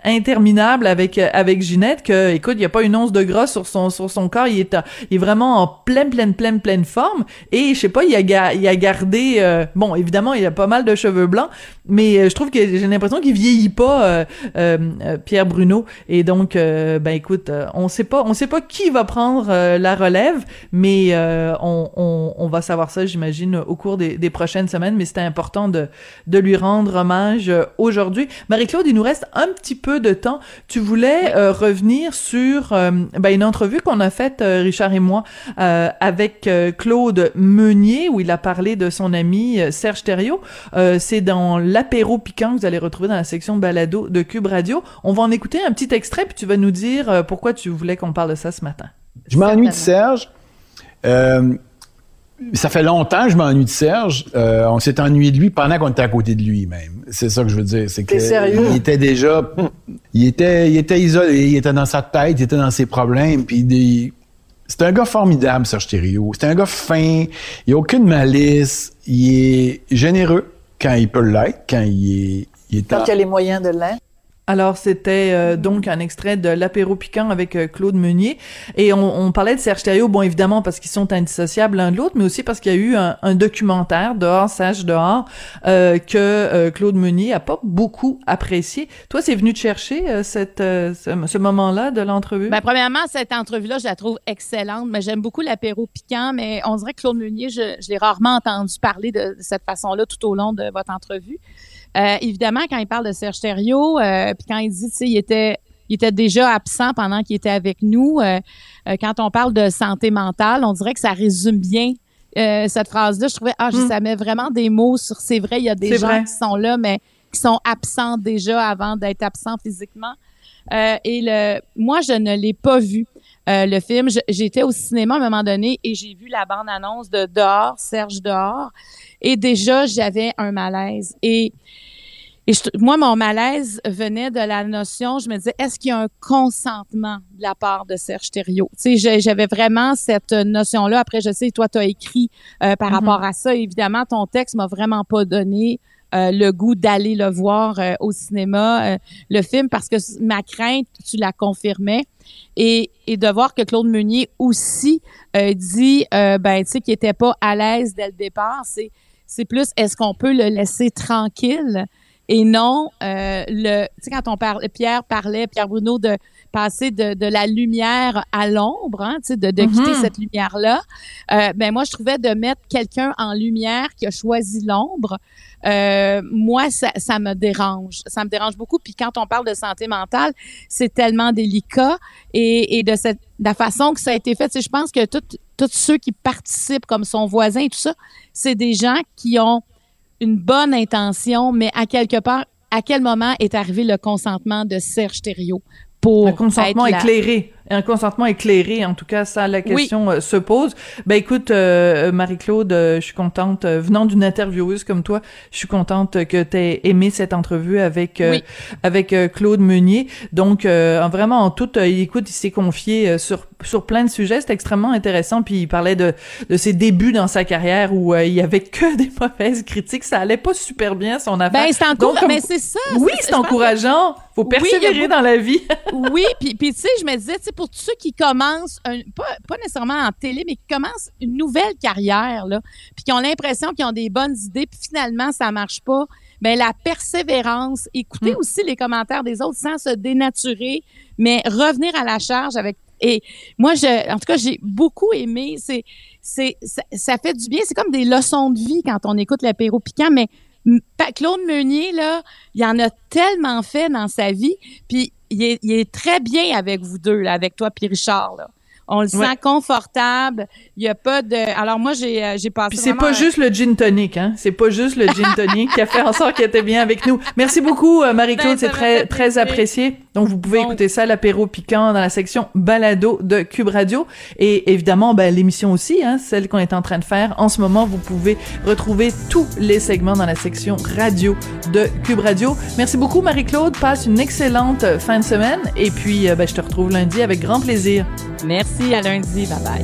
interminables avec euh, avec Ginette. Que, écoute, il y a pas une once de gras sur son sur son corps. Il est à- il est vraiment en pleine pleine pleine pleine forme. Et je sais pas, il a ga- il a gardé. euh, bon, évidemment, il a pas mal de cheveux blancs, mais euh, je trouve que j'ai l'impression qu'il vieillit pas, euh, euh, euh, Pierre Bruno. Et donc, euh, ben écoute, euh, on sait pas, on sait pas qui va prendre euh, la relève, mais euh, on, on, on va savoir ça, j'imagine, au cours des, des prochaines semaines. Mais c'était important de, de lui rendre hommage euh, aujourd'hui. Marie-Claude, il nous reste un petit peu de temps. Tu voulais euh, revenir sur ben, une entrevue qu'on a faite, Richard et moi, avec Claude Meunier, où il a parlé de son ami Serge Thériault. C'est dans l'apéro piquant que vous allez retrouver dans la section balado de Cube Radio. On va en écouter un petit extrait, puis tu vas nous dire pourquoi tu voulais qu'on parle de ça ce matin. Je m'ennuie de Serge. Euh, ça fait longtemps que je m'ennuie de Serge. Euh, on s'est ennuyé de lui pendant qu'on était à côté de lui même. C'est ça que je veux dire. C'est que sérieux? il était déjà, il était, il était isolé, il était dans sa tête, il était dans ses problèmes. Puis des- c'est un gars formidable, Serge Thériault. C'est un gars fin. Il a aucune malice. Il est généreux quand il peut l'être, quand il est, il est Quand il a les moyens de l'être. Alors, c'était euh, donc un extrait de l'apéro piquant avec euh, Claude Meunier. Et on, on parlait de Serge Thériault, bon, évidemment, parce qu'ils sont indissociables l'un de l'autre, mais aussi parce qu'il y a eu un, un documentaire, Dehors, Sage dehors, euh, que euh, Claude Meunier a pas beaucoup apprécié. Toi, c'est venu te chercher euh, cette, ce, ce moment-là de l'entrevue? Ben, premièrement, cette entrevue-là, je la trouve excellente, mais j'aime beaucoup l'apéro piquant, mais on dirait que Claude Meunier, je, je l'ai rarement entendu parler de, de cette façon-là tout au long de votre entrevue. Euh, évidemment, quand il parle de Serge Thériault, euh, puis quand il dit, tu sais, il était, il était déjà absent pendant qu'il était avec nous, euh, euh, quand on parle de santé mentale, on dirait que ça résume bien euh, cette phrase-là. Je trouvais, ah, je- ça met vraiment des mots sur, c'est vrai, il y a des gens vrai. qui sont là, mais qui sont absents déjà avant d'être absents physiquement. Euh, et le, moi, je ne l'ai pas vu. euh, le film, j'étais au cinéma à un moment donné et j'ai vu la bande-annonce de Dehors, Serge Dehors, et déjà j'avais un malaise. Et et je- moi, mon malaise venait de la notion, je me disais, est-ce qu'il y a un consentement de la part de Serge Thériault? Tu sais, j'avais vraiment cette notion-là. Après, je sais, toi, tu as écrit euh, par Mhm. rapport à ça. Évidemment, ton texte m'a vraiment pas donné euh, le goût d'aller le voir euh, au cinéma, euh, le film, parce que ma crainte, tu la confirmais. Et, et de voir que Claude Meunier aussi euh, dit, euh, ben, tu sais, qu'il était pas à l'aise dès le départ, c'est c'est plus est-ce qu'on peut le laisser tranquille? Et non euh, le tu sais quand on parle Pierre parlait Pierre Bruno de passer de, de la lumière à l'ombre hein, tu sais de, de Mhm. quitter cette lumière là ben moi je trouvais de mettre quelqu'un en lumière qui a choisi l'ombre. Euh, moi ça, ça me dérange. Ça me dérange beaucoup. Puis quand on parle de santé mentale c'est tellement délicat. Et, et de cette de la façon que ça a été fait tu sais, je pense que tout- tous ceux qui participent comme son voisin et tout ça c'est des gens qui ont une bonne intention, mais à quelque part, à quel moment est arrivé le consentement de Serge Thériault pour Un consentement être éclairé? Un consentement éclairé, en tout cas, ça, la question euh, se pose. Ben écoute, euh, Marie-Claude, euh, je suis contente, euh, venant d'une intervieweuse comme toi, je suis contente que tu aies aimé cette entrevue avec euh, Oui. avec Claude Meunier. Donc, euh, en- vraiment, en toute, euh, écoute, il s'est confié sur sur plein de sujets, c'est extrêmement intéressant. Puis il parlait de de ses débuts dans sa carrière où euh, il y avait que des mauvaises critiques, ça allait pas super bien son affaire. Ben, c'est encourageant. comme- Mais c'est ça. Oui, c'est pense encourageant. Faut Oui, a persévérer dans la vie. oui, puis, puis tu sais, je me disais, tu sais, pour tous ceux qui commencent, un- pas, pas nécessairement en télé, mais qui commencent une nouvelle carrière, là, puis qui ont l'impression qu'ils ont des bonnes idées, puis finalement, ça marche pas, ben la persévérance, écouter Mm. aussi les commentaires des autres sans se dénaturer, mais revenir à la charge avec... Et moi, je, en tout cas, j'ai beaucoup aimé, c'est, c'est, ça, ça fait du bien, c'est comme des leçons de vie quand on écoute l'apéro piquant, mais Claude Meunier, là, il en a tellement fait dans sa vie, puis il est, il est très bien avec vous deux, là, avec toi puis Richard. Là. On le Ouais. sent confortable. Il y a pas de. Alors moi, j'ai euh, j'ai passé. Puis c'est pas un- juste le gin tonic, hein. C'est pas juste le gin tonic qui a fait en sorte qu'il était bien avec nous. Merci beaucoup, euh, Marie-Claude. Ben, c'est très, très apprécié. Donc, vous pouvez écouter ça, l'apéro piquant, dans la section balado de Cube Radio. Et évidemment, ben, l'émission aussi, hein, celle qu'on est en train de faire. En ce moment, vous pouvez retrouver tous les segments dans la section radio de Cube Radio. Merci beaucoup, Marie-Claude. Passe une excellente euh, fin de semaine. Et puis, euh, ben, je te retrouve lundi avec grand plaisir. Merci, à lundi. Bye bye.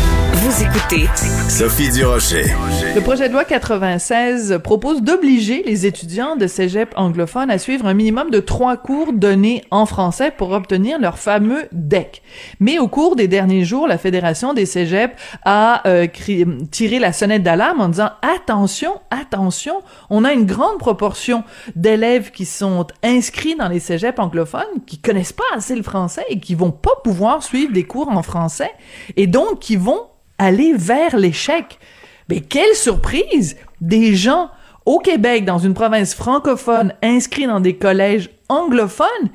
Vous écoutez Sophie Durocher. Le projet de loi 96 propose d'obliger les étudiants de cégep anglophones à suivre un minimum de trois cours donnés en français pour obtenir leur fameux DEC. Mais au cours des derniers jours, la Fédération des cégeps a euh, cri- tiré la sonnette d'alarme en disant attention, attention, on a une grande proportion d'élèves qui sont inscrits dans les cégeps anglophones qui connaissent pas assez le français et qui vont pas pouvoir suivre des cours en français et donc qui vont aller vers l'échec. Mais quelle surprise! Des gens au Québec, dans une province francophone, inscrits dans des collèges anglophones,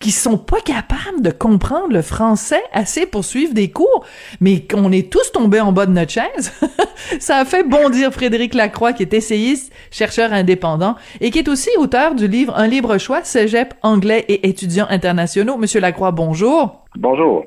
qui sont pas capables de comprendre le français assez pour suivre des cours, mais qu'on est tous tombés en bas de notre chaise. Ça a fait bondir Frédéric Lacroix, qui est essayiste, chercheur indépendant, et qui est aussi auteur du livre Un libre choix, cégep, anglais et étudiants internationaux. Monsieur Lacroix, bonjour. Bonjour.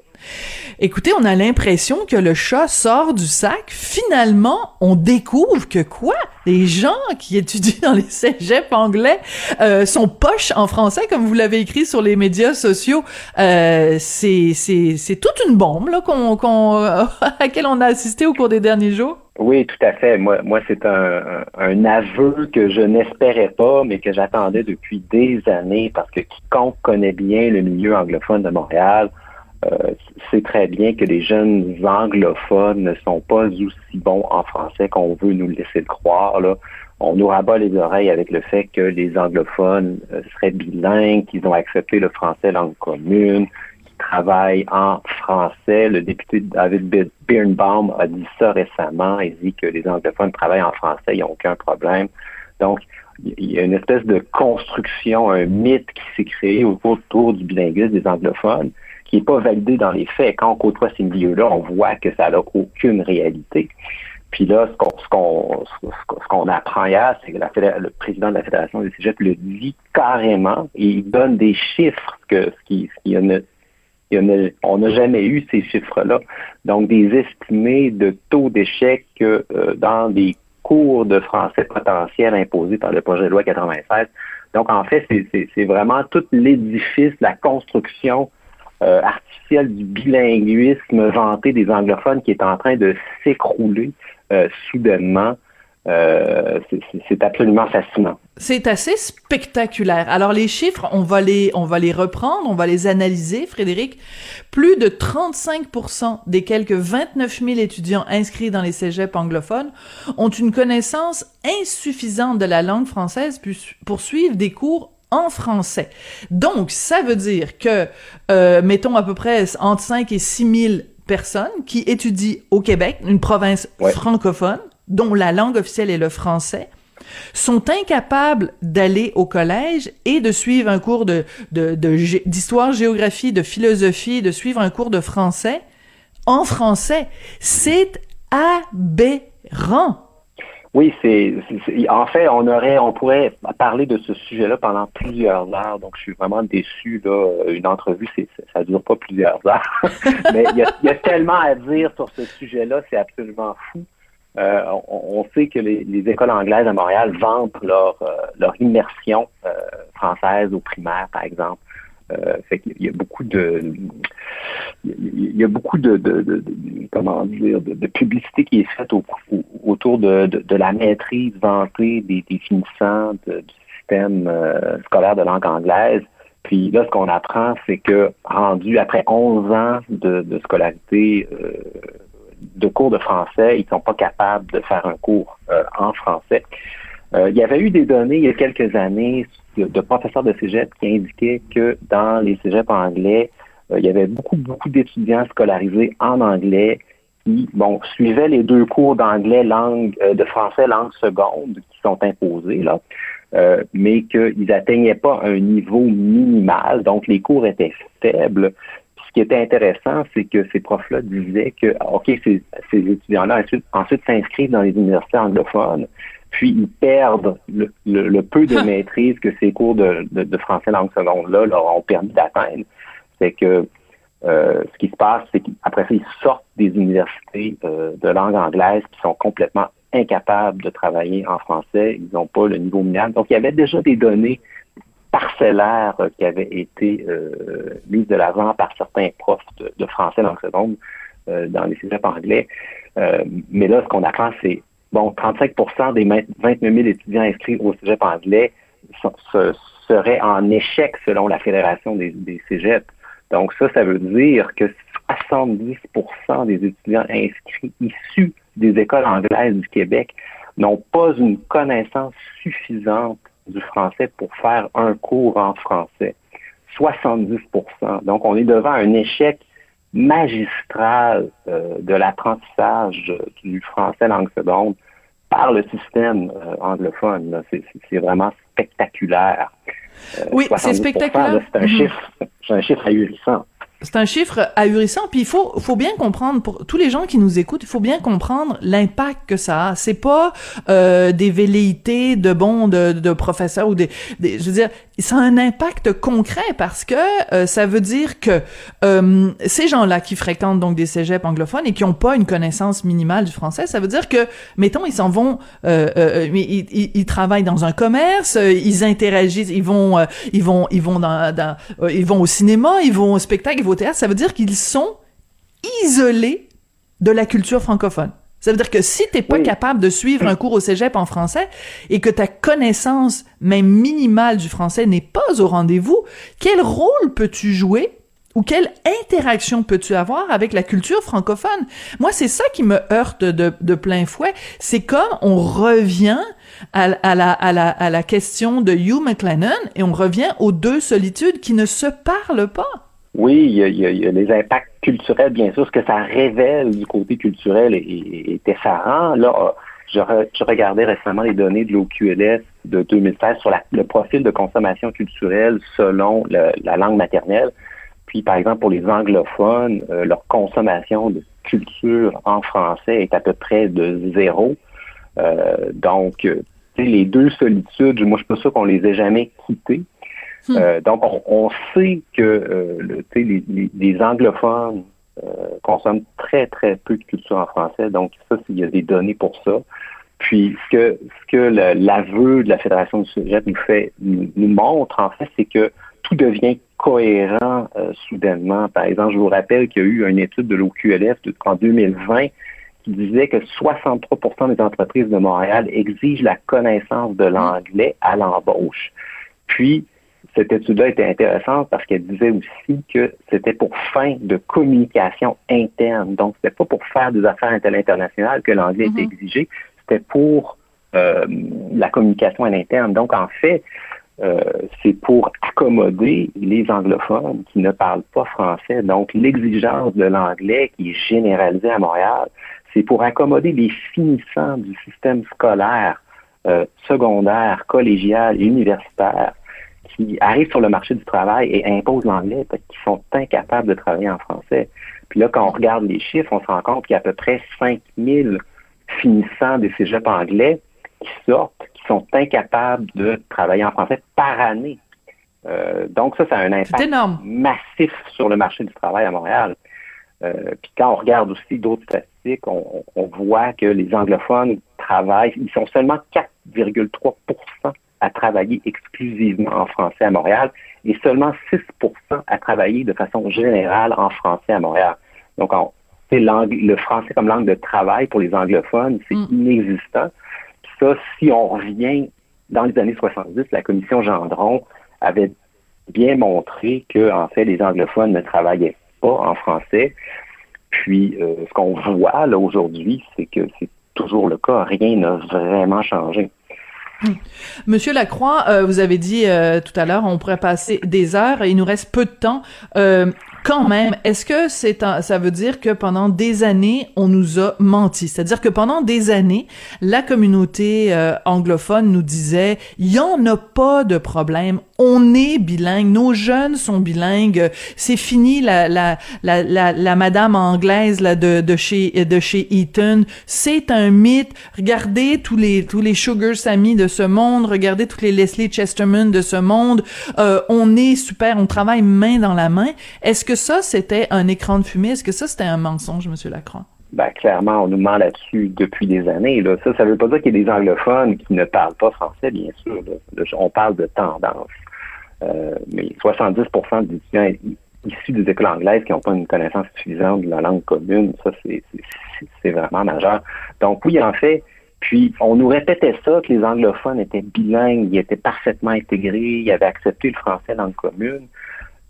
Écoutez, on a l'impression que le chat sort du sac. Finalement, on découvre que quoi? Les gens qui étudient dans les cégeps anglais euh, sont poches en français, comme vous l'avez écrit sur les médias sociaux. Euh, c'est toute une bombe là à laquelle on a assisté au cours des derniers jours. Oui, tout à fait. Moi, c'est un, aveu que je n'espérais pas, mais que j'attendais depuis des années parce que quiconque connaît bien le milieu anglophone de Montréal c'est très bien que les jeunes anglophones ne sont pas aussi bons en français qu'on veut nous laisser le croire. On nous rabat les oreilles avec le fait que les anglophones euh, seraient bilingues, qu'ils ont accepté le français langue commune, qu'ils travaillent en français. Le député David Birnbaum a dit ça récemment. Il dit que les anglophones travaillent en français, ils n'ont aucun problème. Donc, il y a une espèce de construction, un mythe qui s'est créé autour du bilinguisme des anglophones qui n'est pas validé dans les faits. Quand on côtoie ces milieux-là, on voit que ça n'a aucune réalité. Puis là, ce qu'on ce qu'on apprend hier, c'est que le président de la Fédération des Cégeps le dit carrément et il donne des chiffres que ce qui, ce on n'a jamais eu ces chiffres-là. Donc, des estimés de taux d'échec euh, dans des cours de français potentiels imposés par le projet de loi 96. Donc, en fait, c'est vraiment tout l'édifice, la construction euh, artificielle du bilinguisme vanté des anglophones qui est en train de s'écrouler euh, soudainement. Euh, c'est absolument fascinant. C'est assez spectaculaire. Alors les chiffres, on va les, on va les reprendre, on va les analyser, Frédéric. Plus de 35% des quelques 29 000 étudiants inscrits dans les cégeps anglophones ont une connaissance insuffisante de la langue française pour suivre des cours en français. Donc, ça veut dire que, euh, mettons à peu près entre 5 et 6 000 personnes qui étudient au Québec, une province francophone, dont la langue officielle est le français, sont incapables d'aller au collège et de suivre un cours de, d'histoire, géographie, de philosophie, de suivre un cours de français en français. C'est aberrant. Oui, c'est, en fait, on aurait, on pourrait parler de ce sujet-là pendant plusieurs heures. Donc, je suis vraiment déçu. Là, une entrevue, c'est, ça dure pas plusieurs heures. Mais il y, a, tellement à dire sur ce sujet-là, c'est absolument fou. Euh, on, sait que les, écoles anglaises à Montréal vendent leur, euh, leur immersion euh, française au primaire, par exemple. Euh, y a beaucoup de il y a beaucoup de, comment dire de, publicité qui est faite autour de, la maîtrise vantée des définissants du système scolaire de langue anglaise. Puis là, ce qu'on apprend, c'est que rendu après 11 ans de, scolarité de cours de français, ils sont pas capables de faire un cours euh, en français. Euh, il y avait eu des données il y a quelques années de, professeurs de cégep qui indiquaient que dans les cégeps anglais, euh, il y avait beaucoup, beaucoup d'étudiants scolarisés en anglais qui, bon, suivaient les deux cours d'anglais langue, de français langue seconde qui sont imposés, là, mais qu'ils n'atteignaient pas un niveau minimal, donc les cours étaient faibles. Ce qui était intéressant, c'est que ces profs-là disaient que, OK, ces, étudiants-là ensuite, s'inscrivent dans les universités anglophones, puis ils perdent le, peu de maîtrise que ces cours de, français langue seconde-là leur ont permis d'atteindre. C'est que euh, ce qui se passe, c'est qu'après ça, ils sortent des universités euh, de langue anglaise qui sont complètement incapables de travailler en français. Ils n'ont pas le niveau minimal. Donc, il y avait déjà des données parcellaire qui avait été euh, mise de l'avant par certains profs de, français dans le seconde euh, dans les cégeps anglais. Euh, mais là, ce qu'on apprend, c'est bon, 35% des 29 000 étudiants inscrits au cégep anglais seraient en échec selon la Fédération des, des. Donc ça, ça veut dire que 70% des étudiants inscrits issus des écoles anglaises du Québec n'ont pas une connaissance suffisante du français pour faire un cours en français. 70% Donc, on est devant un échec magistral euh, de l'apprentissage du français langue seconde par le système euh, anglophone. C'est vraiment spectaculaire. Euh, oui, c'est spectaculaire. C'est un, chiffre, un chiffre ahurissant. C'est un chiffre ahurissant, puis il faut, faut bien comprendre, pour tous les gens qui nous écoutent, il faut bien comprendre l'impact que ça a. C'est pas euh, des velléités de bons de, de professeurs ou des, des, je veux dire, ça a un impact concret parce que euh, ça veut dire que euh, ces gens-là qui fréquentent donc des cégeps anglophones et qui ont pas une connaissance minimale du français, ça veut dire que, mettons, ils s'en vont, euh, euh ils, ils, ils, travaillent dans un commerce, ils interagissent, ils vont, ils vont, ils vont dans, dans ils vont au cinéma, ils vont au spectacle, ils vont ça veut dire qu'ils sont isolés de la culture francophone. Ça veut dire que si t'es pas capable de suivre un cours au cégep en français et que ta connaissance même minimale du français n'est pas au rendez-vous, quel rôle peux-tu jouer ou quelle interaction peux-tu avoir avec la culture francophone? Moi, c'est ça qui me heurte de, de plein fouet. C'est comme on revient à, à, la, à, la, à la question de Hugh McLennan et on revient aux deux solitudes qui ne se parlent pas. Oui, il y, a, il y, a, les impacts culturels, bien sûr. Ce que ça révèle du côté culturel est, est, est effarant. Là, je, re, je, regardais récemment les données de l'OQLS de 2016 sur le profil de consommation culturelle selon la langue maternelle. Puis, par exemple, pour les anglophones, euh, leur consommation de culture en français est à peu près de zéro. Euh, donc, les deux solitudes, moi, je suis pas sûr qu'on les ait jamais quittées. Hmm. Euh, donc, on, sait que euh, le, les, anglophones euh, consomment très, très peu de culture en français. Donc, ça, il y a des données pour ça. Puis, ce que, ce que l'aveu de la Fédération du sujet nous fait, nous, montre, en fait, c'est que tout devient cohérent soudainement. Par exemple, je vous rappelle qu'il y a eu une étude de l'OQLF en 2020 qui disait que 63% des entreprises de Montréal exigent la connaissance de l'anglais à l'embauche. Puis, cette étude-là était intéressante parce qu'elle disait aussi que c'était pour fin de communication interne. Donc, c'était pas pour faire des affaires internationales que l'anglais mm -hmm. était exigé, c'était pour euh, la communication à l'interne. Donc, en fait, euh, c'est pour accommoder les anglophones qui ne parlent pas français. Donc, l'exigence de l'anglais qui est généralisée à Montréal, c'est pour accommoder les finissants du système scolaire, euh, secondaire, collégial universitaire qui arrivent sur le marché du travail et imposent l'anglais parce qu'ils sont incapables de travailler en français. Puis là, quand on regarde les chiffres, on se rend compte qu'il y a à peu près 5000 finissants des cégeps anglais qui sortent, qui sont incapables de travailler en français par année. Euh, donc ça, ça a un impact massif sur le marché du travail à Montréal. Euh, puis quand on regarde aussi d'autres statistiques, on, on, voit que les anglophones travaillent, ils sont seulement 4,3 à travailler exclusivement en français à Montréal et seulement 6% à travailler de façon générale en français à Montréal. Donc, le français comme langue de travail pour les anglophones, c'est mm. inexistant. Puis ça, si on revient dans les années 70, la commission Gendron avait bien montré que, en fait, les anglophones ne travaillaient pas en français. Puis, euh, ce qu'on voit là aujourd'hui, c'est que c'est toujours le cas. Rien n'a vraiment changé. Monsieur Lacroix, euh, vous avez dit euh, tout à l'heure, on pourrait passer des heures il nous reste peu de temps. Euh, quand même, est-ce que c'est un, ça veut dire que pendant des années, on nous a menti? C'est-à-dire que pendant des années, la communauté euh, anglophone nous disait, il y en a pas de problème, on est bilingue, nos jeunes sont bilingues, c'est fini la, la, la, la, madame anglaise là, de, de, chez, de chez Eton, c'est un mythe, regardez tous les, tous les Sugar Sammy de ce monde, regardez tous les Leslie Chesterman de ce monde, euh, on est super, on travaille main dans la main. Est-ce que ça, c'était un écran de fumée? Est-ce que ça, c'était un mensonge, M. Lacroix? Ben, clairement, on nous ment là-dessus depuis des années. Là. Ça, ça veut pas dire qu'il y a des anglophones qui ne parlent pas français, bien sûr. On parle de tendance. Euh, mais 70% des étudiants issus des écoles anglaises qui n'ont pas une connaissance suffisante de la langue commune, ça, c'est vraiment majeur. Donc, oui, en fait, puis on nous répétait ça, que les anglophones étaient bilingues, ils étaient parfaitement intégrés, ils avaient accepté le français dans commune.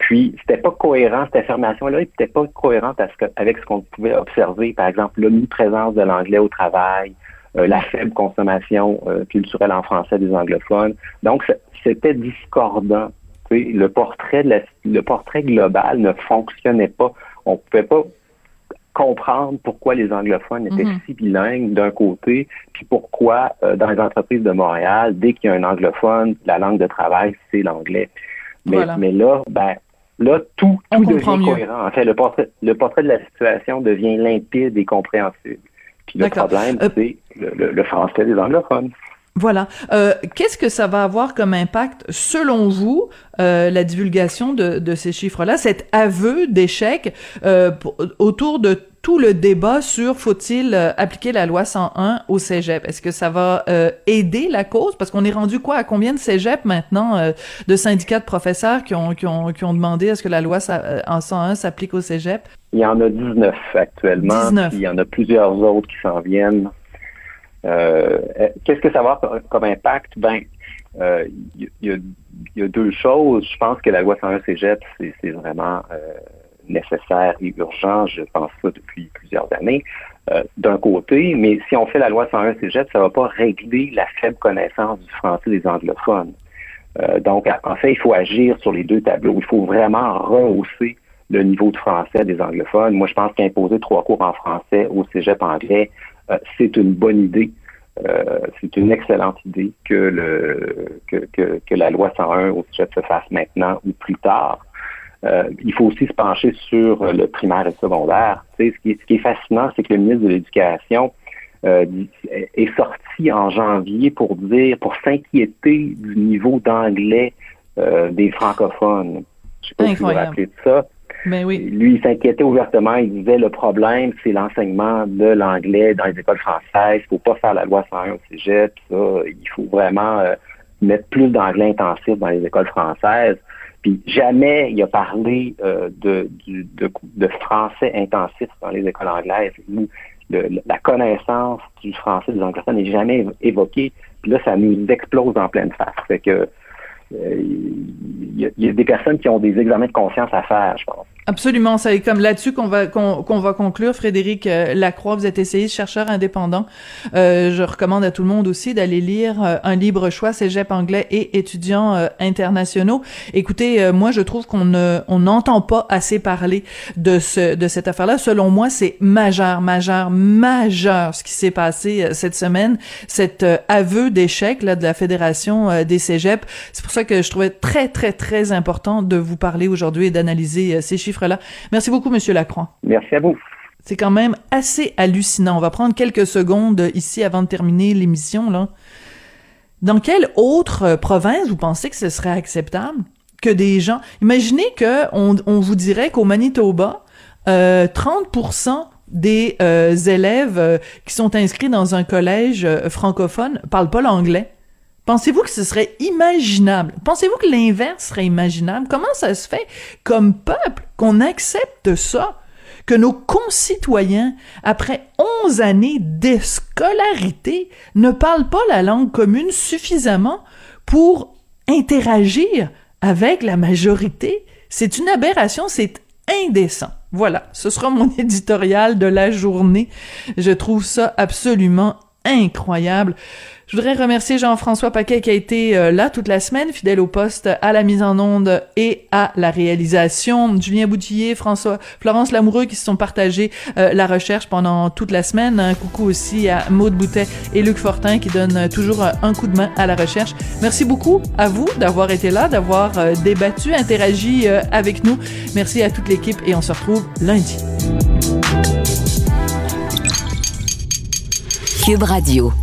Puis, c'était pas cohérent, cette affirmation-là, n'était pas cohérente avec ce qu'on pouvait observer, par exemple, l'omniprésence de l'anglais au travail, euh, la faible consommation euh, culturelle en français des anglophones. Donc, c'était discordant. Le portrait, de la, le portrait global ne fonctionnait pas. On pouvait pas comprendre pourquoi les anglophones étaient mm -hmm. si bilingues d'un côté, puis pourquoi euh, dans les entreprises de Montréal, dès qu'il y a un anglophone, la langue de travail, c'est l'anglais. Mais, voilà. mais là, ben, là, tout, tout devient mieux. cohérent. En fait, le portrait, le portrait de la situation devient limpide et compréhensible. Puis le problème, euh... c'est le, le, le français des anglophones. Voilà. Euh, Qu'est-ce que ça va avoir comme impact, selon vous, euh, la divulgation de, de ces chiffres-là, cet aveu d'échec euh, autour de tout le débat sur faut-il euh, appliquer la loi 101 au cégep? Est-ce que ça va euh, aider la cause? Parce qu'on est rendu quoi? À combien de cégep maintenant euh, de syndicats de professeurs qui ont, qui ont, qui ont demandé à ce que la loi en 101 s'applique au cégep? Il y en a 19 actuellement. 19. il y en a plusieurs autres qui s'en viennent. Euh, Qu'est-ce que ça va avoir comme impact? Ben, euh, il y, a, y, a, deux choses. Je pense que la loi 101 Cégep, c'est vraiment euh, nécessaire et urgent. Je pense ça depuis plusieurs années. Euh, d'un côté, mais si on fait la loi 101 Cégep, ça ne va pas régler la faible connaissance du français des anglophones. Euh, donc, en fait, il faut agir sur les deux tableaux. Il faut vraiment rehausser le niveau de français des anglophones. Moi, je pense qu'imposer trois cours en français au cégep anglais, euh, c'est une bonne idée. c'est une excellente idée que, le, que, la loi 101 au cégep se fasse maintenant ou plus tard. Euh, il faut aussi se pencher sur euh, le primaire et le secondaire. ce, qui est, ce qui est fascinant, c'est que le ministre de l'Éducation euh, est sorti en janvier pour dire, pour s'inquiéter du niveau d'anglais des francophones. Je sais pas si vous vous rappelez de ça. Mais oui. Lui, il s'inquiétait ouvertement. Il disait le problème, c'est l'enseignement de l'anglais dans les écoles françaises. Il faut pas faire la loi 101 au cégep. Ça. Il faut vraiment mettre plus d'anglais intensif dans les écoles françaises. Puis jamais il a parlé euh, de, français intensif dans les écoles anglaises où la connaissance du français des anglophones n'est jamais évoquée. Puis là, ça nous explose en pleine face. Fait que il y, a des personnes qui ont des examens de conscience à faire, je pense. Absolument, c'est comme là-dessus qu'on va qu'on va conclure. Frédéric euh, Lacroix, vous êtes essayiste, chercheur indépendant. Euh, je recommande à tout le monde aussi d'aller lire euh, un libre choix, Cégep anglais et étudiants euh, internationaux. Écoutez, moi je trouve qu'on ne on n'entend pas assez parler de ce de cette affaire-là. Selon moi, c'est majeur, majeur, majeur ce qui s'est passé cette semaine. Cet aveu d'échec là de la fédération des Cégeps. C'est pour ça que je trouvais très très très important de vous parler aujourd'hui et d'analyser ces chiffres Merci beaucoup, Monsieur Lacroix. Merci à vous. C'est quand même assez hallucinant. On va prendre quelques secondes ici avant de terminer l'émission. Là. Dans quelle autre province vous pensez que ce serait acceptable que des gens... Imaginez que on, vous dirait qu'au Manitoba, 30% euh, des euh, élèves euh, qui sont inscrits dans un collège francophone parlent pas l'anglais. Pensez-vous que ce serait imaginable? Pensez-vous que l'inverse serait imaginable? Comment ça se fait comme peuple qu'on accepte ça? Que nos concitoyens, après 11 années d'escolarité, ne parlent pas la langue commune suffisamment pour interagir avec la majorité? C'est une aberration, c'est indécent. Voilà, ce sera mon éditorial de la journée. Je trouve ça absolument incroyable. Je voudrais remercier Jean-François Paquet qui a été euh, là toute la semaine, fidèle au poste, à la mise en onde et à la réalisation. Julien Boutillier, François, Florence Lamoureux qui se sont partagés euh, la recherche pendant toute la semaine. Un coucou aussi à Maude Boutet et Luc Fortin qui donnent toujours un coup de main à la recherche. Merci beaucoup à vous d'avoir été là, d'avoir euh, débattu, interagi avec nous. Merci à toute l'équipe et on se retrouve lundi. Cube Radio.